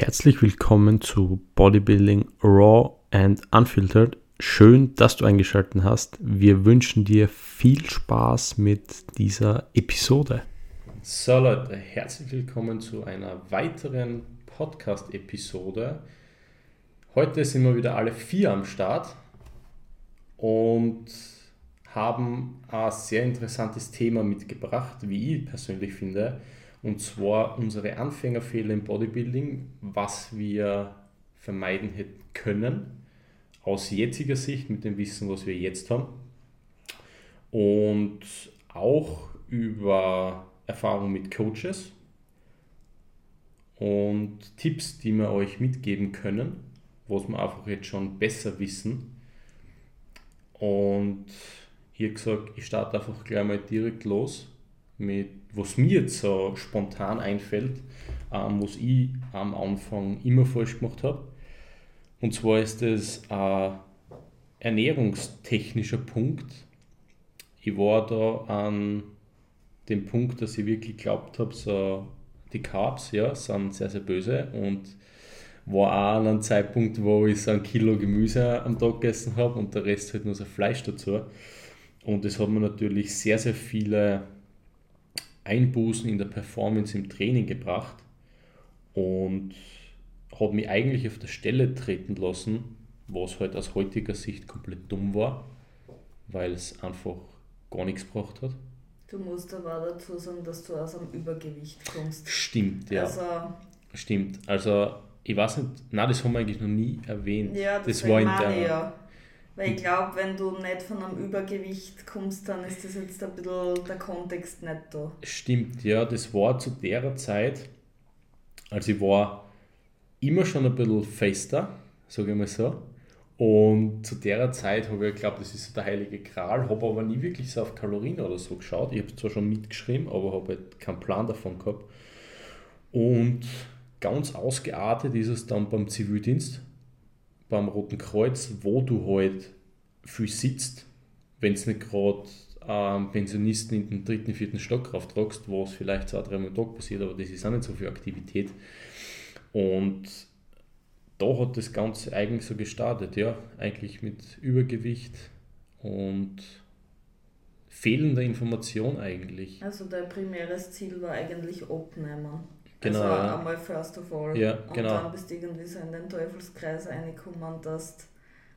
Herzlich willkommen zu Bodybuilding Raw and Unfiltered. Schön, dass du eingeschaltet hast. Wir wünschen dir viel Spaß mit dieser Episode. So Leute, herzlich willkommen zu einer weiteren Podcast-Episode. Heute sind wir wieder alle vier am Start und haben ein sehr interessantes Thema mitgebracht, wie ich persönlich finde und zwar unsere Anfängerfehler im Bodybuilding, was wir vermeiden hätten können, aus jetziger Sicht mit dem Wissen, was wir jetzt haben. Und auch über Erfahrung mit Coaches und Tipps, die wir euch mitgeben können, was wir einfach jetzt schon besser wissen. Und ich gesagt, ich starte einfach gleich mal direkt los mit, was mir jetzt so spontan einfällt, ähm, was ich am Anfang immer falsch gemacht habe. Und zwar ist es ein ernährungstechnischer Punkt. Ich war da an dem Punkt, dass ich wirklich geglaubt habe, so die Carbs ja, sind sehr, sehr böse und war auch an einem Zeitpunkt, wo ich so ein Kilo Gemüse am Tag gegessen habe und der Rest halt nur so Fleisch dazu. Und das hat mir natürlich sehr, sehr viele Einbußen in der Performance im Training gebracht und hat mich eigentlich auf der Stelle treten lassen, was halt aus heutiger Sicht komplett dumm war, weil es einfach gar nichts gebracht hat. Du musst aber dazu sagen, dass du aus einem Übergewicht kommst. Stimmt, ja. Also, Stimmt. Also, ich weiß nicht, nein, das haben wir eigentlich noch nie erwähnt. Ja, das, das war in der. Ja. Weil ich glaube, wenn du nicht von einem Übergewicht kommst, dann ist das jetzt ein bisschen der Kontext nicht da. Stimmt, ja, das war zu der Zeit, also ich war immer schon ein bisschen fester, sage ich mal so. Und zu der Zeit habe ich geglaubt, das ist so der heilige Gral, habe aber nie wirklich so auf Kalorien oder so geschaut. Ich habe zwar schon mitgeschrieben, aber habe halt keinen Plan davon gehabt. Und ganz ausgeartet ist es dann beim Zivildienst beim Roten Kreuz, wo du halt viel sitzt, wenn es nicht gerade ähm, Pensionisten in den dritten, vierten Stock rauftragst, wo es vielleicht zwei, dreimal am Tag passiert, aber das ist auch nicht so viel Aktivität. Und da hat das Ganze eigentlich so gestartet, ja, eigentlich mit Übergewicht und fehlender Information eigentlich. Also dein primäres Ziel war eigentlich abnehmen. Genau. Also ja. einmal first of all. Ja, und genau. dann bist du irgendwie so in den Teufelskreis reingekommen, dass du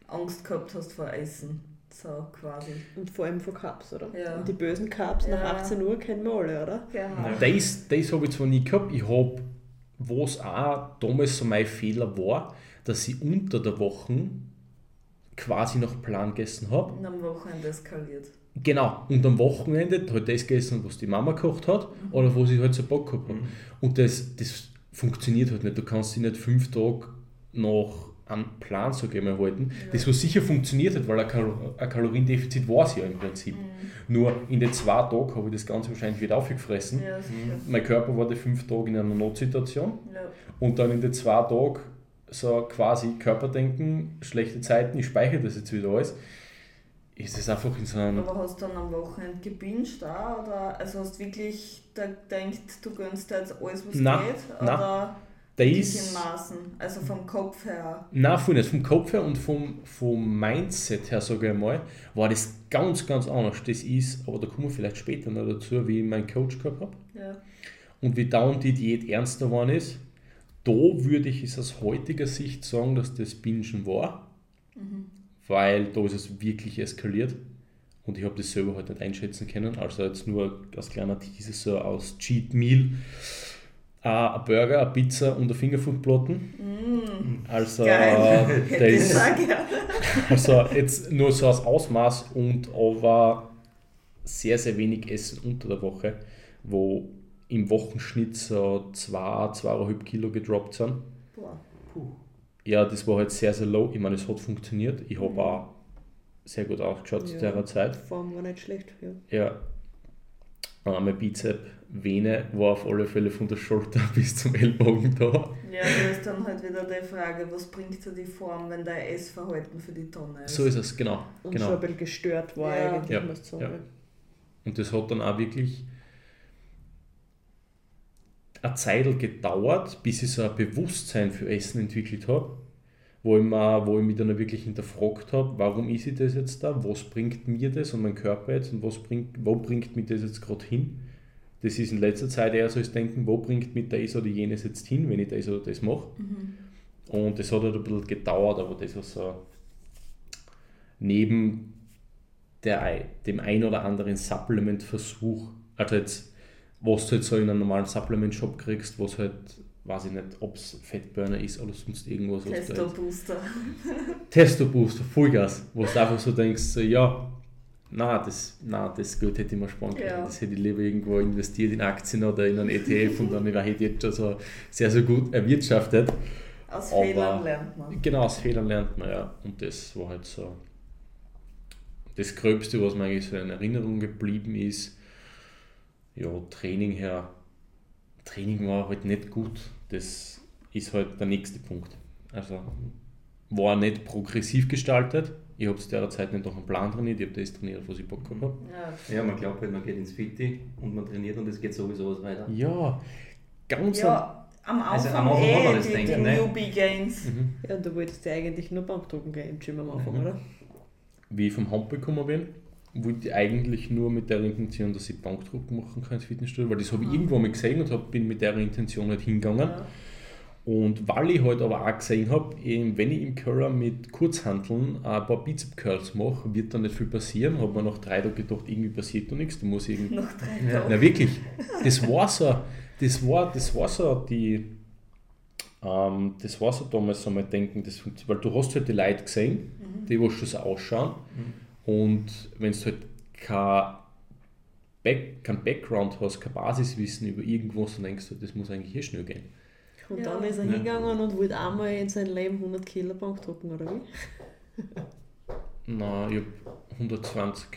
Angst gehabt hast vor Essen. So quasi. Und vor allem vor Cups, oder? Ja. Und die bösen Cups ja. nach 18 Uhr kennen wir alle, oder? Genau. Das, das habe ich zwar nie gehabt. Ich habe, was auch damals so mein Fehler war, dass ich unter der Woche quasi nach Plan gegessen habe. Und am Wochenende eskaliert. Genau, und am Wochenende halt das gegessen, was die Mama gekocht hat mhm. oder wo sie halt so Bock gehabt hat. Mhm. Und das, das funktioniert halt nicht. Du kannst dich nicht fünf Tage nach einem Plan, sage ich mal, halten. Ja. Das, was sicher funktioniert hat, weil ein, Kal ein Kaloriendefizit war es ja im Prinzip. Mhm. Nur in den zwei Tagen habe ich das Ganze wahrscheinlich wieder aufgefressen. Ja, mein Körper war die fünf Tage in einer Notsituation. Ja. Und dann in den zwei Tagen so quasi Körperdenken, schlechte Zeiten, ich speichere das jetzt wieder alles ist es einfach in so einem. Aber hast du dann am Wochenende gebinged auch? Oder also hast du wirklich da gedacht, du gönnst dir jetzt alles, was nein, geht? Nein. Oder da ist, Maßen? Also vom Kopf her? Nein, von nicht. Vom Kopf her und vom, vom Mindset her, sage ich mal, war das ganz, ganz anders. Das ist, aber da kommen wir vielleicht später noch dazu, wie ich meinen Coach gehabt habe. Ja. Und wie dauernd die Diät ernster geworden ist. Da würde ich es aus heutiger Sicht sagen, dass das Bingen war. Mhm weil da ist es wirklich eskaliert und ich habe das selber halt nicht einschätzen können. Also jetzt nur als kleiner Teaser so aus Cheat Meal. Uh, ein Burger, eine Pizza und ein Fingerfoodplatten. Mm, also, geil. Das also jetzt nur so als Ausmaß und aber sehr, sehr wenig Essen unter der Woche, wo im Wochenschnitt so 2, zwei, 2,5 Kilo gedroppt sind. Boah. Puh ja, das war halt sehr, sehr low. Ich meine, es hat funktioniert. Ich habe mhm. auch sehr gut ausgeschaut ja, zu der Zeit. Form war nicht schlecht, ja. Ja. Und mein Bizep, Vene war auf alle Fälle von der Schulter bis zum Ellbogen da. Ja, da ist dann halt wieder die Frage, was bringt dir die Form, wenn dein Essverhalten für die Tonne ist. So ist es, genau. Und genau. schon ein bisschen gestört war ja. eigentlich, ja. muss sagen. Ja. Und das hat dann auch wirklich eine Zeit gedauert, bis ich so ein Bewusstsein für Essen entwickelt habe, wo ich, mir, wo ich mich dann wirklich hinterfragt habe, warum ist ich das jetzt da, was bringt mir das und mein Körper jetzt und was bringt, wo bringt mich das jetzt gerade hin. Das ist in letzter Zeit eher so das Denken, wo bringt mich das oder jenes jetzt hin, wenn ich das oder das mache. Mhm. Und das hat halt ein bisschen gedauert, aber das war so neben der, dem ein oder anderen Supplement-Versuch, also jetzt, was du jetzt so in einem normalen Supplement-Shop kriegst, was halt, weiß ich nicht, ob es Fettburner ist oder sonst irgendwas. Testo-Booster. Testo-Booster, Vollgas, wo du einfach so denkst, so, ja, na das, na, das Geld hätte ich mir sparen können. Ja. Das hätte ich lieber irgendwo investiert in Aktien oder in einen ETF und dann hätte ich jetzt schon so sehr, sehr gut erwirtschaftet. Aus Aber, Fehlern lernt man. Genau, aus Fehlern lernt man, ja. Und das war halt so das Gröbste, was mir eigentlich so in Erinnerung geblieben ist. Ja, Training her. Training war halt nicht gut. Das ist halt der nächste Punkt. Also war nicht progressiv gestaltet. Ich habe es derzeit nicht nach einem Plan trainiert, ich habe das trainiert, was ich Bock gehabt habe. Ja, ja man glaubt halt, man geht ins Fitti und man trainiert und es geht sowieso was weiter. Ja, ganz ja am Anfang, also am Anfang eh, das die, denken, die ne? Newbie Gains. Mhm. Ja, und du wolltest ja eigentlich nur Bankdrucken gehen im Gym am Anfang, mhm. oder? Wie ich vom Hand gekommen bin, wollte ich eigentlich nur mit der Intention, dass ich Bankdrucken machen kann ins Fitnessstudio, weil das habe ich mhm. irgendwo mal gesehen und hab, bin mit der Intention halt hingegangen. Ja. Und weil ich halt aber auch gesehen habe, wenn ich im Curler mit Kurzhanteln ein paar Bizep Curls mache, wird da nicht viel passieren. Habe mir nach drei Tagen gedacht, irgendwie passiert da nichts. Du musst irgendwie. Nach drei Tagen. Na wirklich. Das war so das war, das war so die, ähm, das war so damals so mal denken, das, weil du hast halt die Leute gesehen, mhm. die was schon so ausschauen mhm. Und wenn du halt kein, Back, kein Background hast, kein Basiswissen über irgendwas, dann denkst du, das muss eigentlich hier schnell gehen. Und ja. dann ist er ja. hingegangen und wollte einmal in seinem Leben 100 Kilo Bank drücken, oder wie? Nein, ich habe 120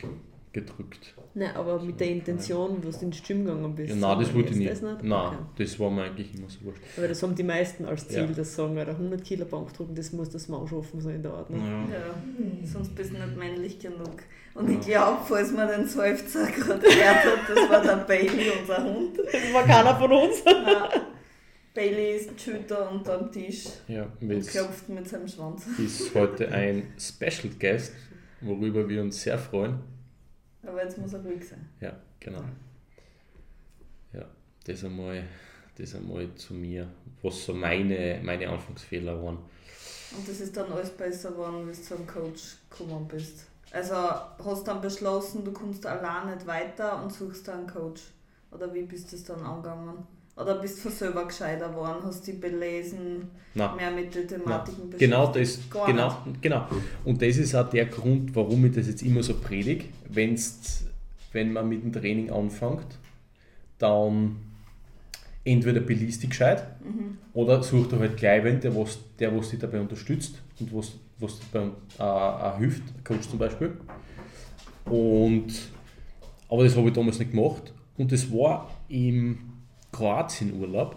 gedrückt. Nein, aber mit der Intention, dass du ins Gym gegangen bist. Ja, nein, das wollte ich nicht. Das nicht? Nein, okay. das war mir eigentlich immer so wurscht. Aber das haben die meisten als Ziel, ja. das sagen, 100 Kilo Bank drücken, das muss das Maul schaffen, so in der Art. Ne? Ja. ja. sonst bist du nicht männlich genug. Und ich glaube, falls man den Seufzer gerade gehört hat, das war der Bailey, unser Hund. Das war keiner von uns. Nein. Bailey ist Shooter unterm Tisch ja, und klopft mit seinem Schwanz. Ist heute ein Special Guest, worüber wir uns sehr freuen. Aber jetzt muss er ruhig sein. Ja, genau. Ja, das einmal, das einmal zu mir, was so meine, meine Anfangsfehler waren. Und das ist dann alles besser geworden, bis du zum Coach gekommen bist. Also hast du dann beschlossen, du kommst allein nicht weiter und suchst dann einen Coach? Oder wie bist du es dann angegangen? Oder bist du selber gescheiter geworden, hast dich belesen, Nein. mehr mit den Thematiken beschäftigt? Genau, das, genau, genau. Und das ist auch der Grund, warum ich das jetzt immer so predige. Wenn's, wenn man mit dem Training anfängt, dann entweder belist dich gescheit mhm. oder sucht du halt gleich wen, der, was, der was dich dabei unterstützt und was, was dir dabei äh, hilft, Coach zum Beispiel. Und, aber das habe ich damals nicht gemacht. Und das war im Kroatien-Urlaub.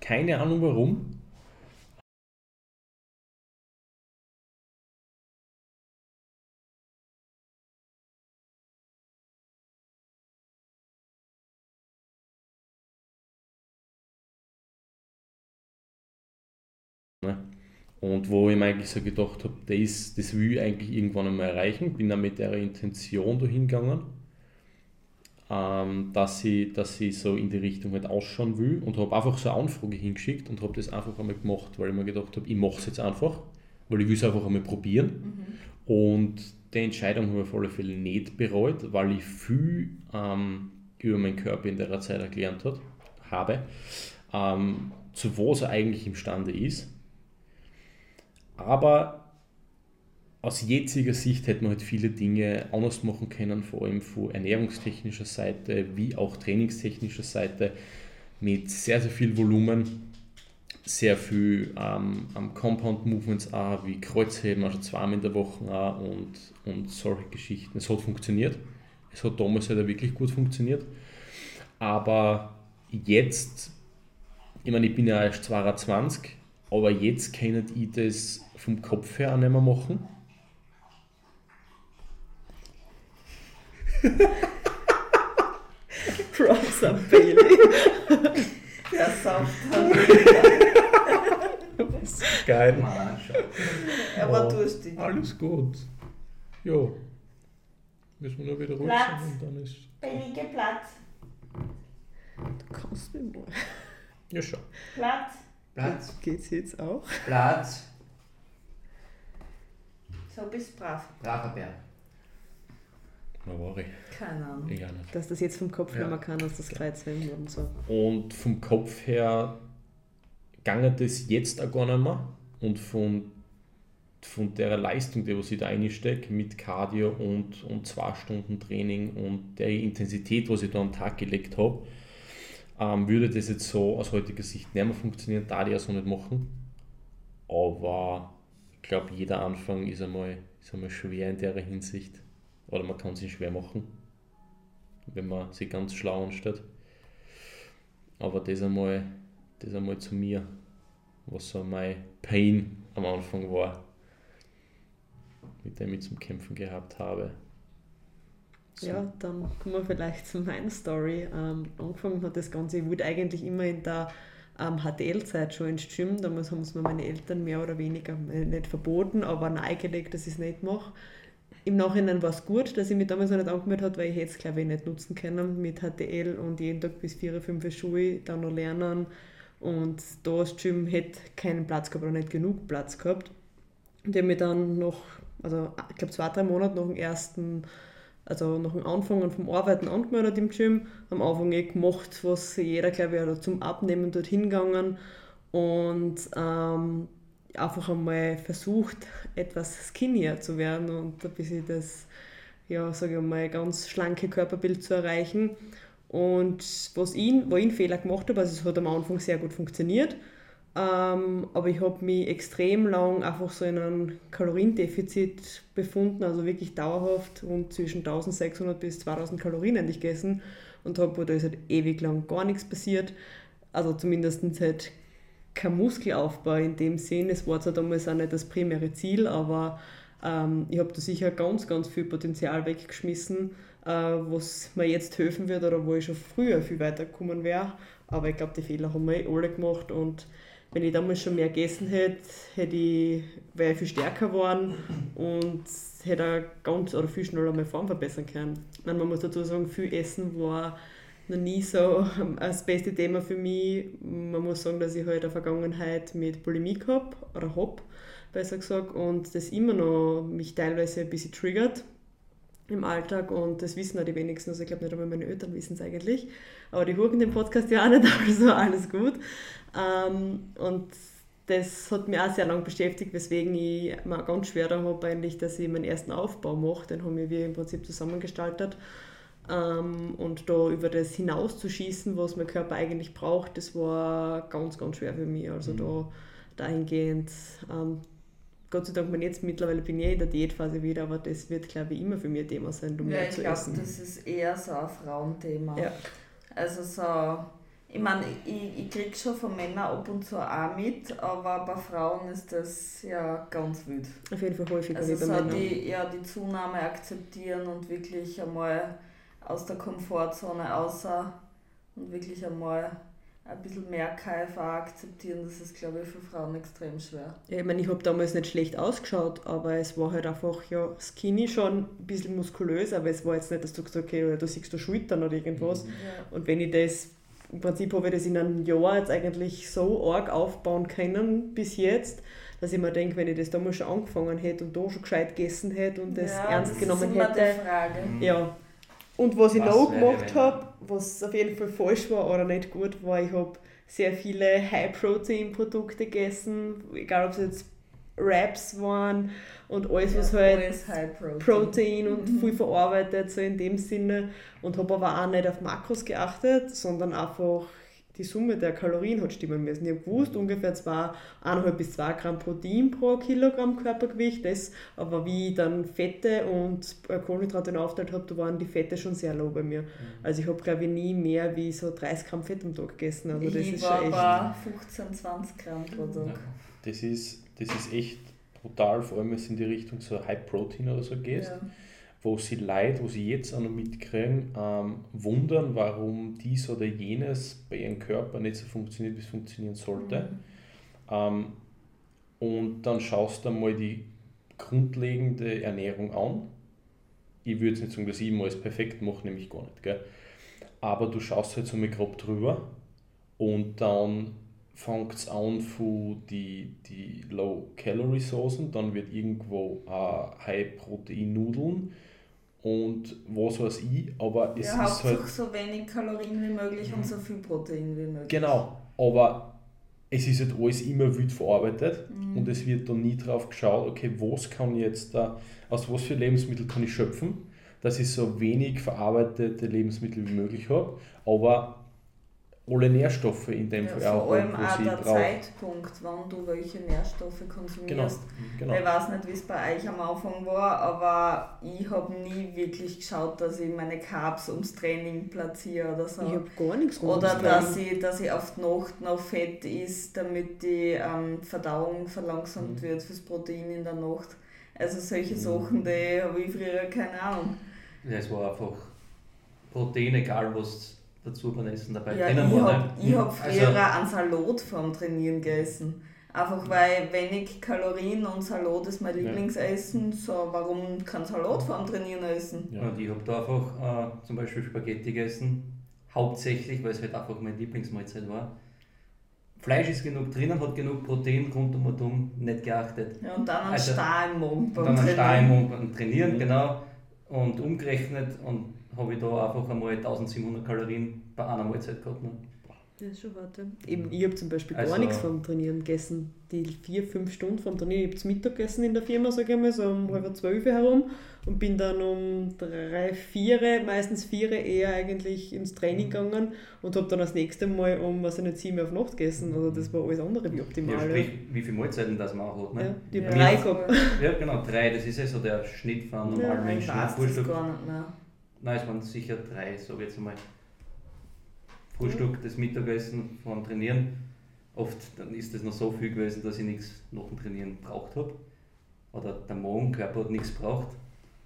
Keine Ahnung warum. Und wo ich mir eigentlich so gedacht habe, das, das will ich eigentlich irgendwann einmal erreichen, bin dann mit der Intention dahin gegangen ähm, dass, ich, dass ich so in die Richtung halt ausschauen will und habe einfach so eine Anfrage hingeschickt und habe das einfach einmal gemacht, weil ich mir gedacht habe, ich mache es jetzt einfach, weil ich will es einfach einmal probieren. Mhm. Und die Entscheidung habe ich auf alle Fälle nicht bereut, weil ich viel ähm, über meinen Körper in der Zeit erklärt hat, habe, ähm, zu was er eigentlich imstande ist. Aber aus jetziger Sicht hätte man halt viele Dinge anders machen können, vor allem von ernährungstechnischer Seite wie auch trainingstechnischer Seite mit sehr, sehr viel Volumen, sehr viel ähm, Compound Movements auch, wie Kreuzheben, also zweimal in der Woche auch und, und solche Geschichten. Es hat funktioniert. Es hat damals halt wirklich gut funktioniert. Aber jetzt, ich meine, ich bin ja erst 22, aber jetzt kann ich das vom Kopf her auch nicht mehr machen Props am Bailey. Der saugt Geil. Er war durstig. Alles gut. Jo. Müssen wir nur wieder rutschen Platz. und dann ist. Benige Platz. Du kannst nicht mal. Ja, schon. Platz. Platz. Geht's jetzt auch? Platz. So bist brav. Braver Bär. Na, war ich. Keine Ahnung. Ich nicht. Dass das jetzt vom Kopf Ja. nicht mehr kann, dass das Kreuz werden und so. Und vom Kopf her gange das jetzt auch gar nicht mehr. Und von, von der Leistung, die was ich da einstecke, mit Cardio und, und zwei Stunden Training und der Intensität, was ich da am Tag gelegt habe, ähm, würde das jetzt so aus heutiger Sicht nicht mehr funktionieren, da ich ja so nicht machen. Aber ich glaube, jeder Anfang ist einmal, ist einmal schwer in der Hinsicht. Oder man kann sich schwer machen, wenn man sich ganz schlau anstellt. Aber das einmal, das einmal zu mir, was so mein Pain am Anfang war, mit dem ich zum Kämpfen gehabt habe. So. Ja, dann kommen wir vielleicht zu meiner Story. Ähm, angefangen hat das Ganze, ich wollte eigentlich immer in der ähm, HTL-Zeit schon ins Gym. Damals haben es mir meine Eltern mehr oder weniger äh, nicht verboten, aber nahegelegt, dass ich es nicht mache. Im Nachhinein war es gut, dass ich mich damals noch nicht angemeldet habe, weil ich hätte es, glaube ich, nicht nutzen können mit HTL und jeden Tag bis 4, 5 Schuhe dann noch lernen. Und da das Gym hätte keinen Platz gehabt oder nicht genug Platz gehabt. Und ich habe mich dann noch, also ich glaube zwei, drei Monate nach dem ersten also nach dem Anfangen vom Arbeiten angemeldet im Gym, am Anfang eh gemacht, was jeder, glaube ich, oder zum Abnehmen dorthin gegangen und ähm, einfach einmal versucht, etwas skinnier zu werden und ein bisschen das, ja, sage ich mal, ganz schlanke Körperbild zu erreichen. Und was ich, wo ich einen Fehler gemacht habe, also es hat am Anfang sehr gut funktioniert, ähm, aber ich habe mich extrem lang einfach so in einem Kaloriendefizit befunden, also wirklich dauerhaft rund zwischen 1600 bis 2000 Kalorien eigentlich gegessen und habe, da ist halt ewig lang gar nichts passiert. Also zumindest halt kein Muskelaufbau in dem Sinn. Es war zwar damals auch nicht das primäre Ziel, aber ähm, ich habe da sicher ganz, ganz viel Potenzial weggeschmissen, äh, was mir jetzt helfen wird oder wo ich schon früher viel weiter gekommen wäre. Aber ich glaube, die Fehler haben wir eh alle gemacht und wenn ich damals schon mehr gegessen hätte, hätte ich, wäre ich viel stärker geworden und hätte auch ganz oder viel schneller meine Form verbessern können. Meine, man muss dazu sagen, viel Essen war noch nie so das beste Thema für mich. Man muss sagen, dass ich halt eine Vergangenheit mit Bulimie gehabt oder hab, besser gesagt, und das immer noch mich teilweise ein bisschen triggert im Alltag und das wissen auch die wenigsten, also ich glaube nicht einmal meine Eltern wissen es eigentlich, aber die huren den Podcast ja auch nicht, also alles gut. Ähm, und das hat mich auch sehr lange beschäftigt, weswegen ich mir ganz schwer habe, eigentlich, dass ich meinen ersten Aufbau mache. Den haben wir im Prinzip zusammengestaltet. Ähm, und da über das hinauszuschießen, was mein Körper eigentlich braucht, das war ganz, ganz schwer für mich. Also mhm. da dahingehend, ähm, Gott sei Dank, mein jetzt mittlerweile bin ich in der Diätphase wieder, aber das wird, glaube ich, immer für mich ein Thema sein, um ja, mehr zu glaub, essen. das ist eher so ein Frauenthema. Ja. Also so, ich meine, ich, ich kriege schon von Männern ab und zu auch mit, aber bei Frauen ist das ja ganz wild. Auf jeden Fall häufiger also so. Die, ja, die Zunahme akzeptieren und wirklich einmal aus der Komfortzone außer und wirklich einmal ein bisschen mehr KFA akzeptieren, das ist, glaube ich, für Frauen extrem schwer. Ja, ich meine, ich habe damals nicht schlecht ausgeschaut, aber es war halt einfach, ja, skinny schon, ein bisschen muskulös, aber es war jetzt nicht, dass du gesagt okay, oder du siehst du Schultern oder irgendwas. Ja. Und wenn ich das, im Prinzip habe ich das in einem Jahr jetzt eigentlich so arg aufbauen können, bis jetzt, dass ich mir denke, wenn ich das damals schon angefangen hätte und da schon gescheit gegessen hätte und das ja, ernst das genommen ist immer hätte. Die Frage. Ja. Und was ich Was noch gemacht habe, was auf jeden Fall falsch war oder nicht gut war, ich habe sehr viele High-Protein-Produkte gegessen, egal ob es jetzt Wraps waren und alles, was ja, halt alles Protein. Protein und viel verarbeitet, so in dem Sinne. Und habe aber auch nicht auf Makros geachtet, sondern einfach die Summe der Kalorien hat stimmen müssen. Ich habe gewusst, ungefähr 1,5 bis 2 Gramm Protein pro Kilogramm Körpergewicht. Das, aber wie ich dann Fette und äh, Kohlenhydrate aufteilt habe, da waren die Fette schon sehr low bei mir. Also ich habe, glaube ich, nie mehr wie so 30 Gramm Fett am Tag gegessen. Also das ich ist war schon echt... bei 15, 20 Gramm pro Tag. Das ist, das ist echt brutal, vor allem wenn es in die Richtung so High Protein oder so geht. Ja. Wo sie Leute, wo sie jetzt auch noch mitkriegen, ähm, wundern, warum dies oder jenes bei ihrem Körper nicht so funktioniert, wie es funktionieren sollte. Mhm. Ähm, und dann schaust du mal die grundlegende Ernährung an. Ich würde jetzt nicht sagen, dass ich immer alles perfekt mache, nämlich gar nicht. Gell? Aber du schaust halt so mal grob drüber und dann fängt es an von die, die Low-Calorie-Soßen, dann wird irgendwo äh, High-Protein-Nudeln und was weiß ich, aber es ja, ist halt... so wenig Kalorien wie möglich und so viel Protein wie möglich. Genau, aber es ist halt alles immer wild verarbeitet mhm. und es wird dann nie drauf geschaut, okay, was kann ich jetzt da, aus was für Lebensmittel kann ich schöpfen, dass ich so wenig verarbeitete Lebensmittel wie möglich habe, aber alle Nährstoffe in dem ja, Fall auch. Vor allem auch der brauch. Zeitpunkt, wann du welche Nährstoffe konsumierst. Genau, genau. Ich weiß nicht, wie es bei euch am Anfang war, aber ich habe nie wirklich geschaut, dass ich meine Carbs ums Training platziere oder so. Ich habe gar nichts Oder dass ich, dass ich auf die Nacht noch Fett isst, damit die ähm, Verdauung verlangsamt mhm. wird fürs Protein in der Nacht. Also solche mhm. Sachen, die habe ich früher keine Ahnung. Ja, es war einfach Protein, egal was dazu beim Essen dabei ja, drinnen ich war. Hab, ich habe früher also, einen Salat vorm Trainieren gegessen. Einfach weil wenig Kalorien und Salat ist mein Lieblingsessen. Ja. So, warum kein Salat vorm Trainieren essen? Ja. Und ich habe da einfach äh, zum Beispiel Spaghetti gegessen. Hauptsächlich, weil es halt einfach meine Lieblingsmahlzeit war. Fleisch ist genug drinnen, hat genug Protein, rund um und um, nicht geachtet. Ja, und dann ein also, Star im Mund beim Dann ein Star im Mund beim Trainieren, mhm. genau. Und umgerechnet und habe ich da einfach einmal 1700 Kalorien bei einer Mahlzeit gehabt. Ne? Das ist schon hart. Eben, ich habe zum Beispiel also, gar nichts vom Trainieren gegessen. Die vier, fünf Stunden vom Trainieren. Ich habe zum Mittag gegessen in der Firma, sage ich mal, so um halb zwölf herum und bin dann um drei, vier, meistens vier eher eigentlich ins Training gegangen und habe dann das nächste Mal um, was ich nicht, sieben auf Nacht gegessen. Also das war alles andere wie optimal. Ja, sprich, wie viele Mahlzeiten das man auch hat. Ne? Ja, die ja. drei gehabt. Ja, genau, drei. Das ist ja so der Schnitt von normalen ja, Menschen. Ich weiß das gar nicht mehr. Nein, es waren sicher drei, sage ich jetzt einmal. Frühstück, das Mittagessen vom Trainieren. Oft dann ist das noch so viel gewesen, dass ich nichts nach dem Trainieren braucht habe. Oder der Magenkörper hat nichts braucht.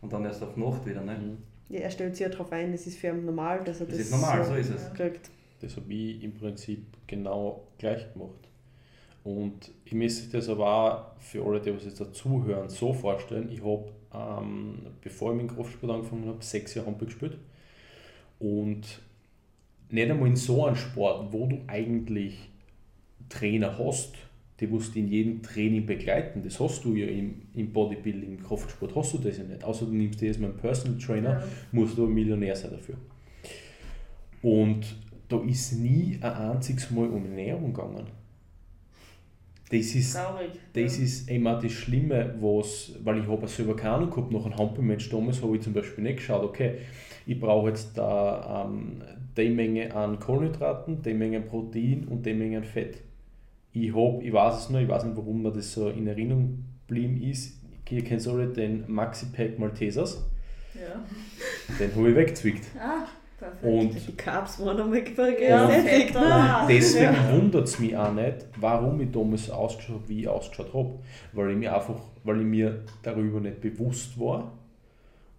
Und dann erst auf Nacht wieder. Ne? Mhm. Ja, er stellt sich ja darauf ein, das ist für ihn normal, dass er das, das ist normal, so, so ist es. kriegt. Das habe ich im Prinzip genau gleich gemacht. Und ich müsste das aber auch für alle, die was jetzt dazuhören, so vorstellen. Ich habe ähm, bevor ich mit dem Kraftsport angefangen habe, sechs Jahre Handball gespielt. Und nicht einmal in so einem Sport, wo du eigentlich Trainer hast, die musst in jedem Training begleiten. Das hast du ja im, im Bodybuilding, im Kraftsport, hast du das ja nicht. Außer du nimmst dir jetzt mal einen Personal Trainer, ja. musst du ein Millionär sein dafür. Und da ist nie ein einziges Mal um Ernährung gegangen. Das ist, Traurig, das ja. ist immer das Schlimme, was, weil ich habe selber keine Ahnung gehabt, nach einem Hampelmatch damals habe ich zum Beispiel nicht geschaut, okay, ich brauche jetzt da ähm, die Menge an Kohlenhydraten, die Menge an Protein und die Menge an Fett. Ich habe, ich weiß es nur, ich weiß nicht, warum mir das so in Erinnerung geblieben ist, ihr kennt alle den Maxi Pack Maltesers. Ja. Den habe ich weggezwickt. Ah. Perfekt. Und die Carbs waren einmal gesättigt. Ne? Deswegen ja. wundert es mich auch nicht, warum ich damals so ausgeschaut habe, wie ich ausgeschaut habe. Weil ich mir einfach, weil ich mir darüber nicht bewusst war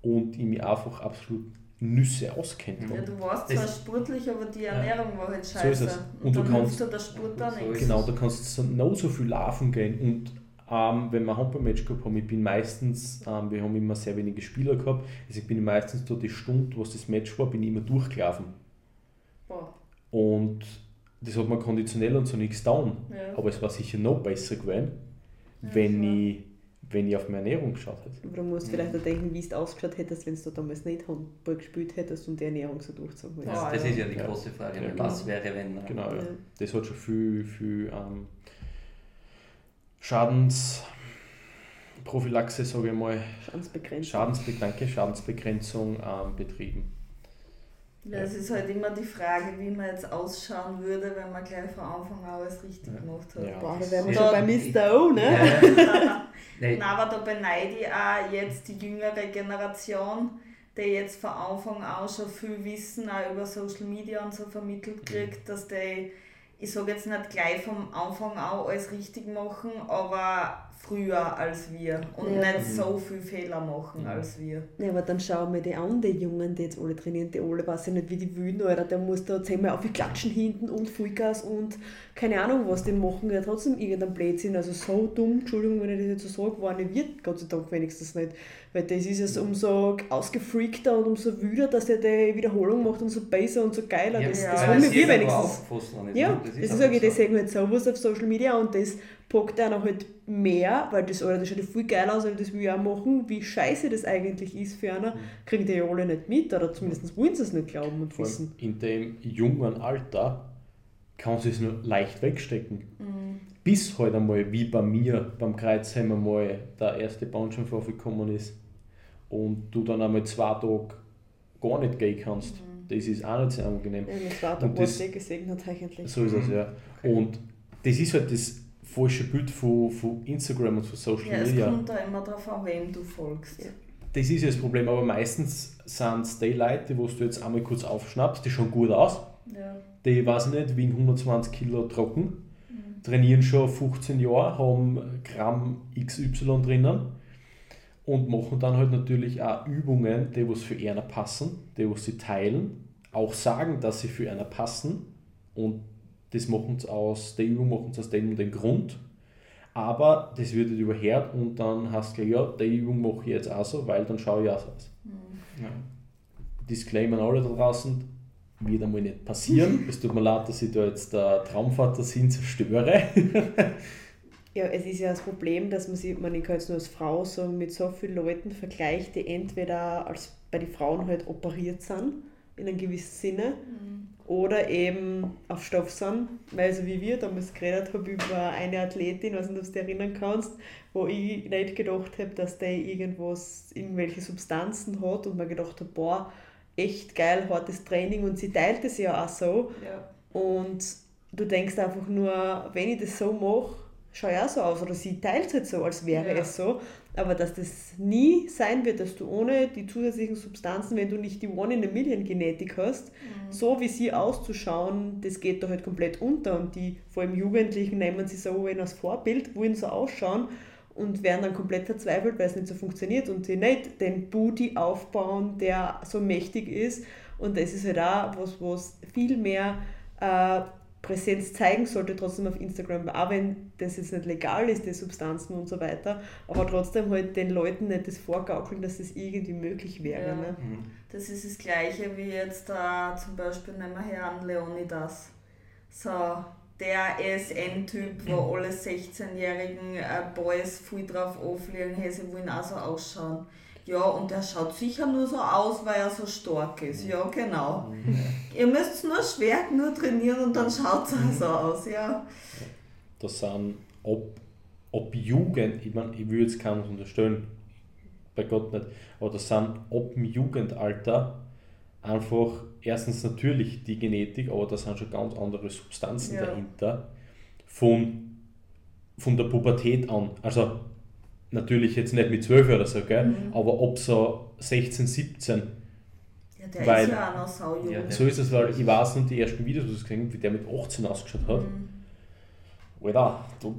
und ich mich einfach absolut Nüsse auskennt. Ja, du warst zwar sportlich, aber die Ernährung ja. war halt scheiße. So ist es. Und, und du kannst, du der Sport auch nichts. Genau, du kannst so, noch so viel laufen gehen und ähm, wenn wir ein Handball-Match gehabt haben, ich bin meistens, ähm, wir haben immer sehr wenige Spieler gehabt, also ich bin meistens so die Stunde, was das Match war, bin ich immer durchgelaufen. Boah. Und das hat mir konditionell und so nichts getan. Ja. Aber es war sicher noch besser gewesen, ja, wenn, ich, wenn ich auf meine Ernährung geschaut hätte. Aber du musst mhm. vielleicht auch denken, wie es ausgeschaut hättest, wenn du damals nicht Handball gespielt hättest und die Ernährung so durchzogen hättest. Das, das ist ja die große Frage, ja, was genau. wäre, wenn. Genau, ja. Das hat schon viel, viel ähm, Schadensprophylaxe, sage ich mal, Schadensbegrenzung, Schadensbe danke, Schadensbegrenzung ähm, betrieben. Ja, es ist halt immer die Frage, wie man jetzt ausschauen würde, wenn man gleich von Anfang an alles richtig ja. gemacht hat. Ja. Boah, da wären wir schon bei Mr. O, ne? Ja. Nein, aber da beneide ich auch jetzt die jüngere Generation, die jetzt von Anfang an schon viel Wissen auch über Social Media und so vermittelt kriegt, dass die ich sage jetzt nicht gleich vom Anfang an alles richtig machen, aber früher als wir und ja. nicht so viel Fehler machen als wir. Ja, aber dann schauen wir die an, die Jungen, die jetzt alle trainieren, die alle, weiß ich nicht, wie die wühlen, oder der muss da zehnmal auf die Klatschen hinten und Vollgas und keine Ahnung was, die machen ja trotzdem irgendeinen Blödsinn, also so dumm, Entschuldigung, wenn ich das jetzt so sage, war nicht wird, Gott sei Dank wenigstens nicht, weil das ist es umso ausgefreakter und umso wüder, dass er die Wiederholung macht und so besser und so geiler, ja, das, ja, das haben wir wenigstens. Ja, das, das ist sage ich, das sehen wir jetzt sowas auf Social Media und das packt einer halt mehr, weil das, Alter, das schaut viel geil aus, und das will ich auch machen, wie scheiße das eigentlich ist für einer, mhm. kriegen die ja alle nicht mit, oder zumindest wollen sie es nicht glauben und wissen. In dem jungen Alter kann sie es nur leicht wegstecken. Mhm. Bis halt einmal, wie bei mir beim Kreuzheimer mal der erste Bauernschirmvorfall gekommen ist und du dann einmal zwei Tage gar nicht gehen kannst. Mhm. Das ist auch nicht sehr angenehm. Ja, mit zwei Tagen das, gesegnet eigentlich. So ist es, ja. Okay. Und das ist halt das falsche Bild von, von Instagram und von Social ja, Media. Es kommt da immer darauf an, wem du folgst. Ja. Das ist ja das Problem, aber meistens sind es die Leute, wo du jetzt einmal kurz aufschnappst, die schauen gut aus. Ja. Die, weiß ich nicht, wiegen 120 Kilo trocken, mhm. trainieren schon 15 Jahre, haben Gramm XY drinnen und machen dann halt natürlich auch Übungen, die was für einer passen, die was sie teilen, auch sagen, dass sie für einer passen und das machen sie aus, der Übung machen sie aus dem und dem Grund. Aber das wird nicht überhört und dann hast du gleich, ja, die Übung mache ich jetzt auch so, weil dann schaue ich auch so aus. Mhm. Ja. Disclaimer alle da draußen, wird einmal nicht passieren. es tut mir leid, dass ich da jetzt der Traumvater sind zerstöre. ja, es ist ja das Problem, dass man sich, man kann jetzt nur als Frau so mit so vielen Leuten vergleicht, die entweder als bei den Frauen halt operiert sind, in einem gewissen Sinne, mhm oder eben auf Stoff sind, weil so wie wir damals geredet haben über eine Athletin, weiß nicht, ob du dich erinnern kannst, wo ich nicht gedacht habe, dass der irgendwas, irgendwelche Substanzen hat und mir gedacht habe, boah, echt geil, hartes Training und sie teilt es ja auch so. Ja. Und du denkst einfach nur, wenn ich das so mache, schaue ich auch so aus. Oder sie teilt es halt so, als wäre ja. es so. Aber dass das nie sein wird, dass du ohne die zusätzlichen Substanzen, wenn du nicht die One in a Million Genetik hast, mhm. so wie sie auszuschauen, das geht da halt komplett unter. Und die, vor allem Jugendlichen, nehmen sie so als Vorbild, wollen so ausschauen und werden dann komplett verzweifelt, weil es nicht so funktioniert und sie nicht den Booty aufbauen, der so mächtig ist. Und das ist halt auch was, was viel mehr äh, Präsenz zeigen sollte, trotzdem auf Instagram, auch wenn das jetzt nicht legal ist, die Substanzen und so weiter, aber trotzdem halt den Leuten nicht das vorgaukeln, dass das irgendwie möglich wäre. Ja. Ne? Mhm. Das ist das Gleiche wie jetzt da zum Beispiel, nehmen wir her an Leonidas. So, der ESN-Typ, wo alle 16-jährigen äh, Boys viel drauf auflegen, hey, sie wollen auch so ausschauen. Ja, und er schaut sicher nur so aus, weil er so stark ist. Ja, genau. Ihr müsst nur schwer nur trainieren und dann schaut es so aus, ja. Das sind, ob, ob Jugend, ich meine, ich will jetzt keinen unterstellen, bei Gott nicht, aber das sind ob im Jugendalter einfach erstens natürlich die Genetik, aber da sind schon ganz andere Substanzen ja. dahinter, von, von der Pubertät an. Also natürlich jetzt nicht mit 12 oder so, gell? Mhm. aber ob so 16, 17. Ja, der weil, ist ja auch noch saujung. Ja, so ist es, weil ich weiß noch die ersten Videos, die ich gesehen habe, wie der mit 18 ausgeschaut hat. Mhm. Alter, da,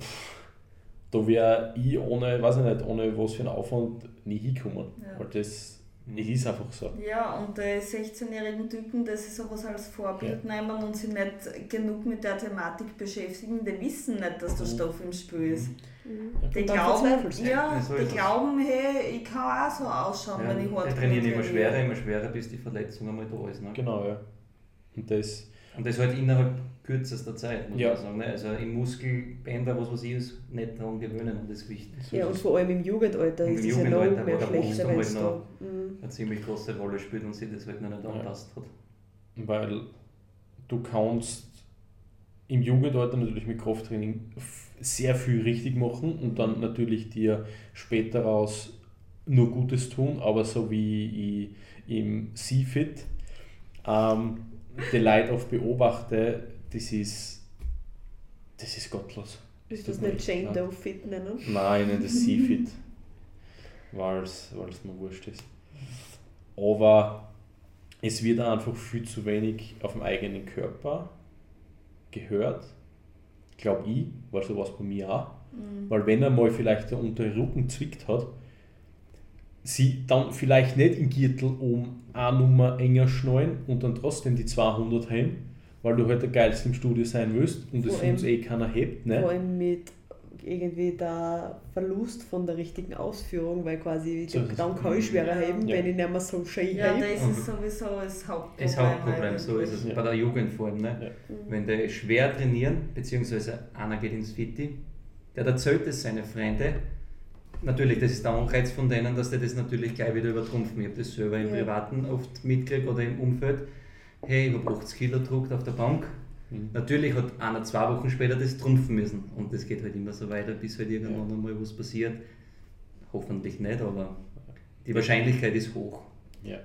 da wäre ich ohne, weiß ich nicht, ohne was für einen Aufwand nie hinkommen. Ja. Weil das es ist einfach so. Ja, und die 16-jährigen Typen, die sich sowas als Vorbild ja. nehmen und sich nicht genug mit der Thematik beschäftigen, die wissen nicht, dass der mhm. Stoff im Spiel ist. Mhm. Die, glauben, ja, ja so die glauben, hey, ich kann auch so ausschauen, ja, wenn ich hart Die trainieren immer schwerer, immer schwerer, bis die Verletzung einmal da ist. Ne? Genau, ja. Und das, und das halt innerhalb kürzester Zeit, muss ja. man sagen. Ne? Also im Muskelbänder, was weiß ich, ist nicht daran gewöhnen und das Gewicht. So ja, und vor allem im Jugendalter ist es ja noch mehr schlechter, wenn es da mhm. eine ziemlich große Rolle spielt und sich das halt noch nicht ja. angepasst hat. Weil du kannst im Jugendalter natürlich mit Krafttraining sehr viel richtig machen und dann natürlich dir später raus nur Gutes tun, aber so wie ich im C-Fit ähm, die Leute oft beobachte, das ist, das ist gottlos. Ist das, das nicht Jane Doe Fit nennen? Nein, nicht das C-Fit, weil es mir wurscht ist. Aber es wird einfach viel zu wenig auf dem eigenen Körper gehört, glaube ich, weil so was bei mir auch, mhm. weil wenn er mal vielleicht der untere Rücken zwickt hat, sie dann vielleicht nicht im Gürtel um eine Nummer enger schnallen und dann trotzdem die 200 haben, weil du halt der Geilste im Studio sein willst und es uns eh keiner hebt. Ne? Vor allem mit irgendwie der Verlust von der richtigen Ausführung, weil quasi so dann kann ich schwerer heben, ja. wenn ich nicht mehr so schön Ja, habe. das ist sowieso das Hauptproblem. Das Hauptproblem, so ist es ja. bei der Jugend vor allem. Ne? Ja. Wenn die schwer trainieren, beziehungsweise einer geht ins Fitti, der erzählt es seine Freunde, natürlich, das ist der Anreiz von denen, dass die das natürlich gleich wieder übertrumpfen. Ich habe das selber im Privaten oft mitgekriegt oder im Umfeld. Hey, ich habe 80 Kilo gedruckt auf der Bank. Mhm. Natürlich hat einer zwei Wochen später das trumpfen müssen. Und das geht halt immer so weiter, bis halt irgendwann ja. einmal was passiert. Hoffentlich nicht, aber die Wahrscheinlichkeit ist hoch. Ja,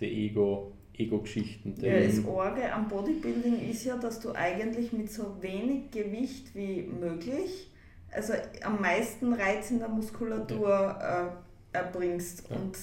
die Ego, Ego-Geschichten. Ja, das Orge am Bodybuilding ist ja, dass du eigentlich mit so wenig Gewicht wie möglich also am meisten Reiz in der Muskulatur ja. äh, erbringst. Ja. Und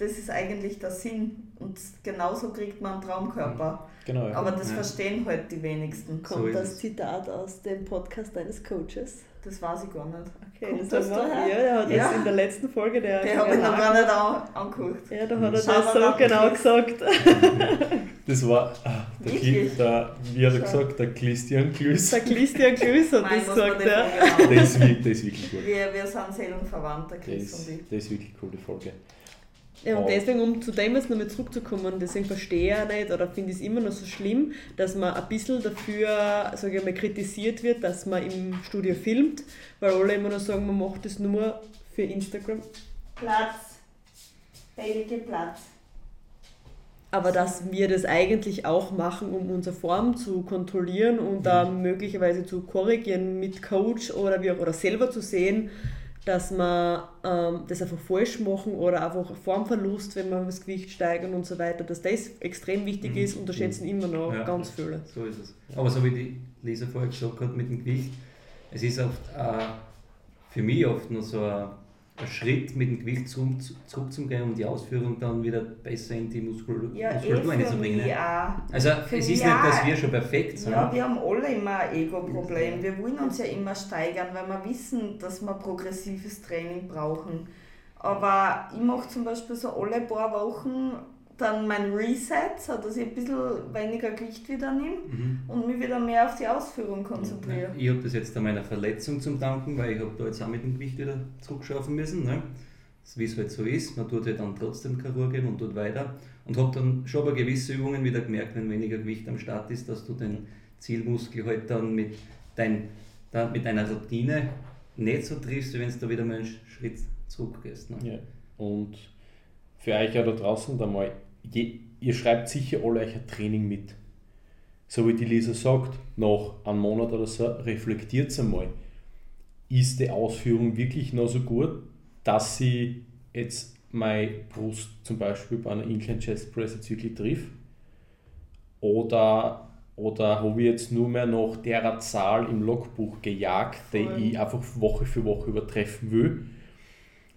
das ist eigentlich der Sinn. Und genauso kriegt man einen Traumkörper. Genau, ja. Aber das verstehen halt die wenigsten. Kommt so das Zitat aus dem Podcast deines Coaches? Das weiß ich gar nicht. Okay, Kommt das, das da? Ja, der hat ja. das in der letzten Folge der. Der habe ich noch gar nicht an, angeguckt. Ja, da hat er das so genau gesagt. Das war ah, der, Kli, der, wie hat er gesagt, der Christian Glüss. Der Christian Glüss hat Nein, das gesagt, ja. Das ist, wirklich, das ist wirklich gut. Wir, wir sind seelenverwandt, der Chris das, und ich. Das ist wirklich eine coole Folge. Ja, und deswegen, um zu dem jetzt nochmal zurückzukommen, deswegen verstehe ich nicht oder finde ich es immer noch so schlimm, dass man ein bisschen dafür, sage ich mal, kritisiert wird, dass man im Studio filmt, weil alle immer noch sagen, man macht das nur für Instagram. Platz. Heilige Platz. Aber dass wir das eigentlich auch machen, um unsere Form zu kontrollieren und da mhm. möglicherweise zu korrigieren mit Coach oder wie auch, oder selber zu sehen, dass man ähm, das einfach falsch machen oder einfach Formverlust, wenn man das Gewicht steigern und so weiter, dass das extrem wichtig mhm. ist, unterschätzen mhm. immer noch ja, ganz viele. So ist es. Aber so wie die Lisa vorher gesagt hat mit dem Gewicht, es ist oft äh, für mich oft nur so ein ein Schritt mit dem Gewicht zurück, zurückzugehen und die Ausführung dann wieder besser in die Muskulatur, ja, Muskulatur eh einzubringen. Also für es ist nicht, dass wir schon perfekt sind. Ja, wir haben alle immer ein Ego-Problem. Wir wollen uns ja immer steigern, weil wir wissen, dass wir progressives Training brauchen. Aber ich mache zum Beispiel so alle paar Wochen dann mein Reset, so dass ich ein bisschen weniger Gewicht wieder nehme mhm. und mich wieder mehr auf die Ausführung konzentriere. ich habe das jetzt an meiner Verletzung zum Danken, weil ich habe da jetzt auch mit dem Gewicht wieder zurückschaffen müssen. Ne? Wie es halt so ist, man tut ja dann trotzdem Chirurgien und tut weiter und habe dann schon bei gewissen Übungen wieder gemerkt, wenn weniger Gewicht am Start ist, dass du den Zielmuskel halt dann mit, dein, dann mit deiner Routine nicht so triffst, wenn du da wieder mal einen Schritt zurückgehst. Ne? Ja. Und für euch ja da draußen da mal je, ihr schreibt sicher alle euch ein Training mit. So wie die Lisa sagt, nach einem Monat oder so, reflektiert einmal. Ist die Ausführung wirklich noch so gut, dass sie jetzt meine Brust zum Beispiel bei einer Incline Chest Press jetzt wirklich trifft? Oder, oder habe ich jetzt nur mehr nach der Zahl im Logbuch gejagt, die ich einfach Woche für Woche übertreffen will?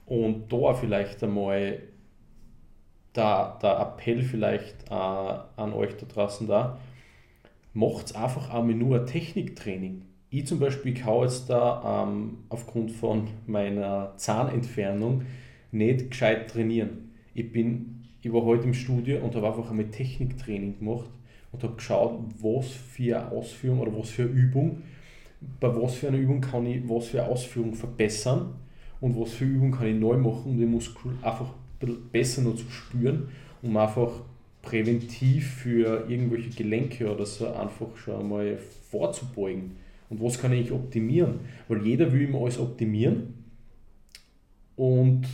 Und da vielleicht einmal der, der Appell vielleicht äh, an euch da draußen da, macht einfach einmal nur ein Techniktraining. Ich zum Beispiel kann jetzt da ähm, aufgrund von meiner Zahnentfernung nicht gescheit trainieren. Ich bin, ich war heute im Studio und habe einfach einmal Techniktraining gemacht und habe geschaut, was für eine Ausführung oder was für eine Übung, bei was für einer Übung kann ich was für eine Ausführung verbessern und was für Übung kann ich neu machen, um den Muskel einfach besser noch zu spüren, um einfach präventiv für irgendwelche Gelenke oder so einfach schon mal vorzubeugen. Und was kann ich optimieren? Weil jeder will immer alles optimieren und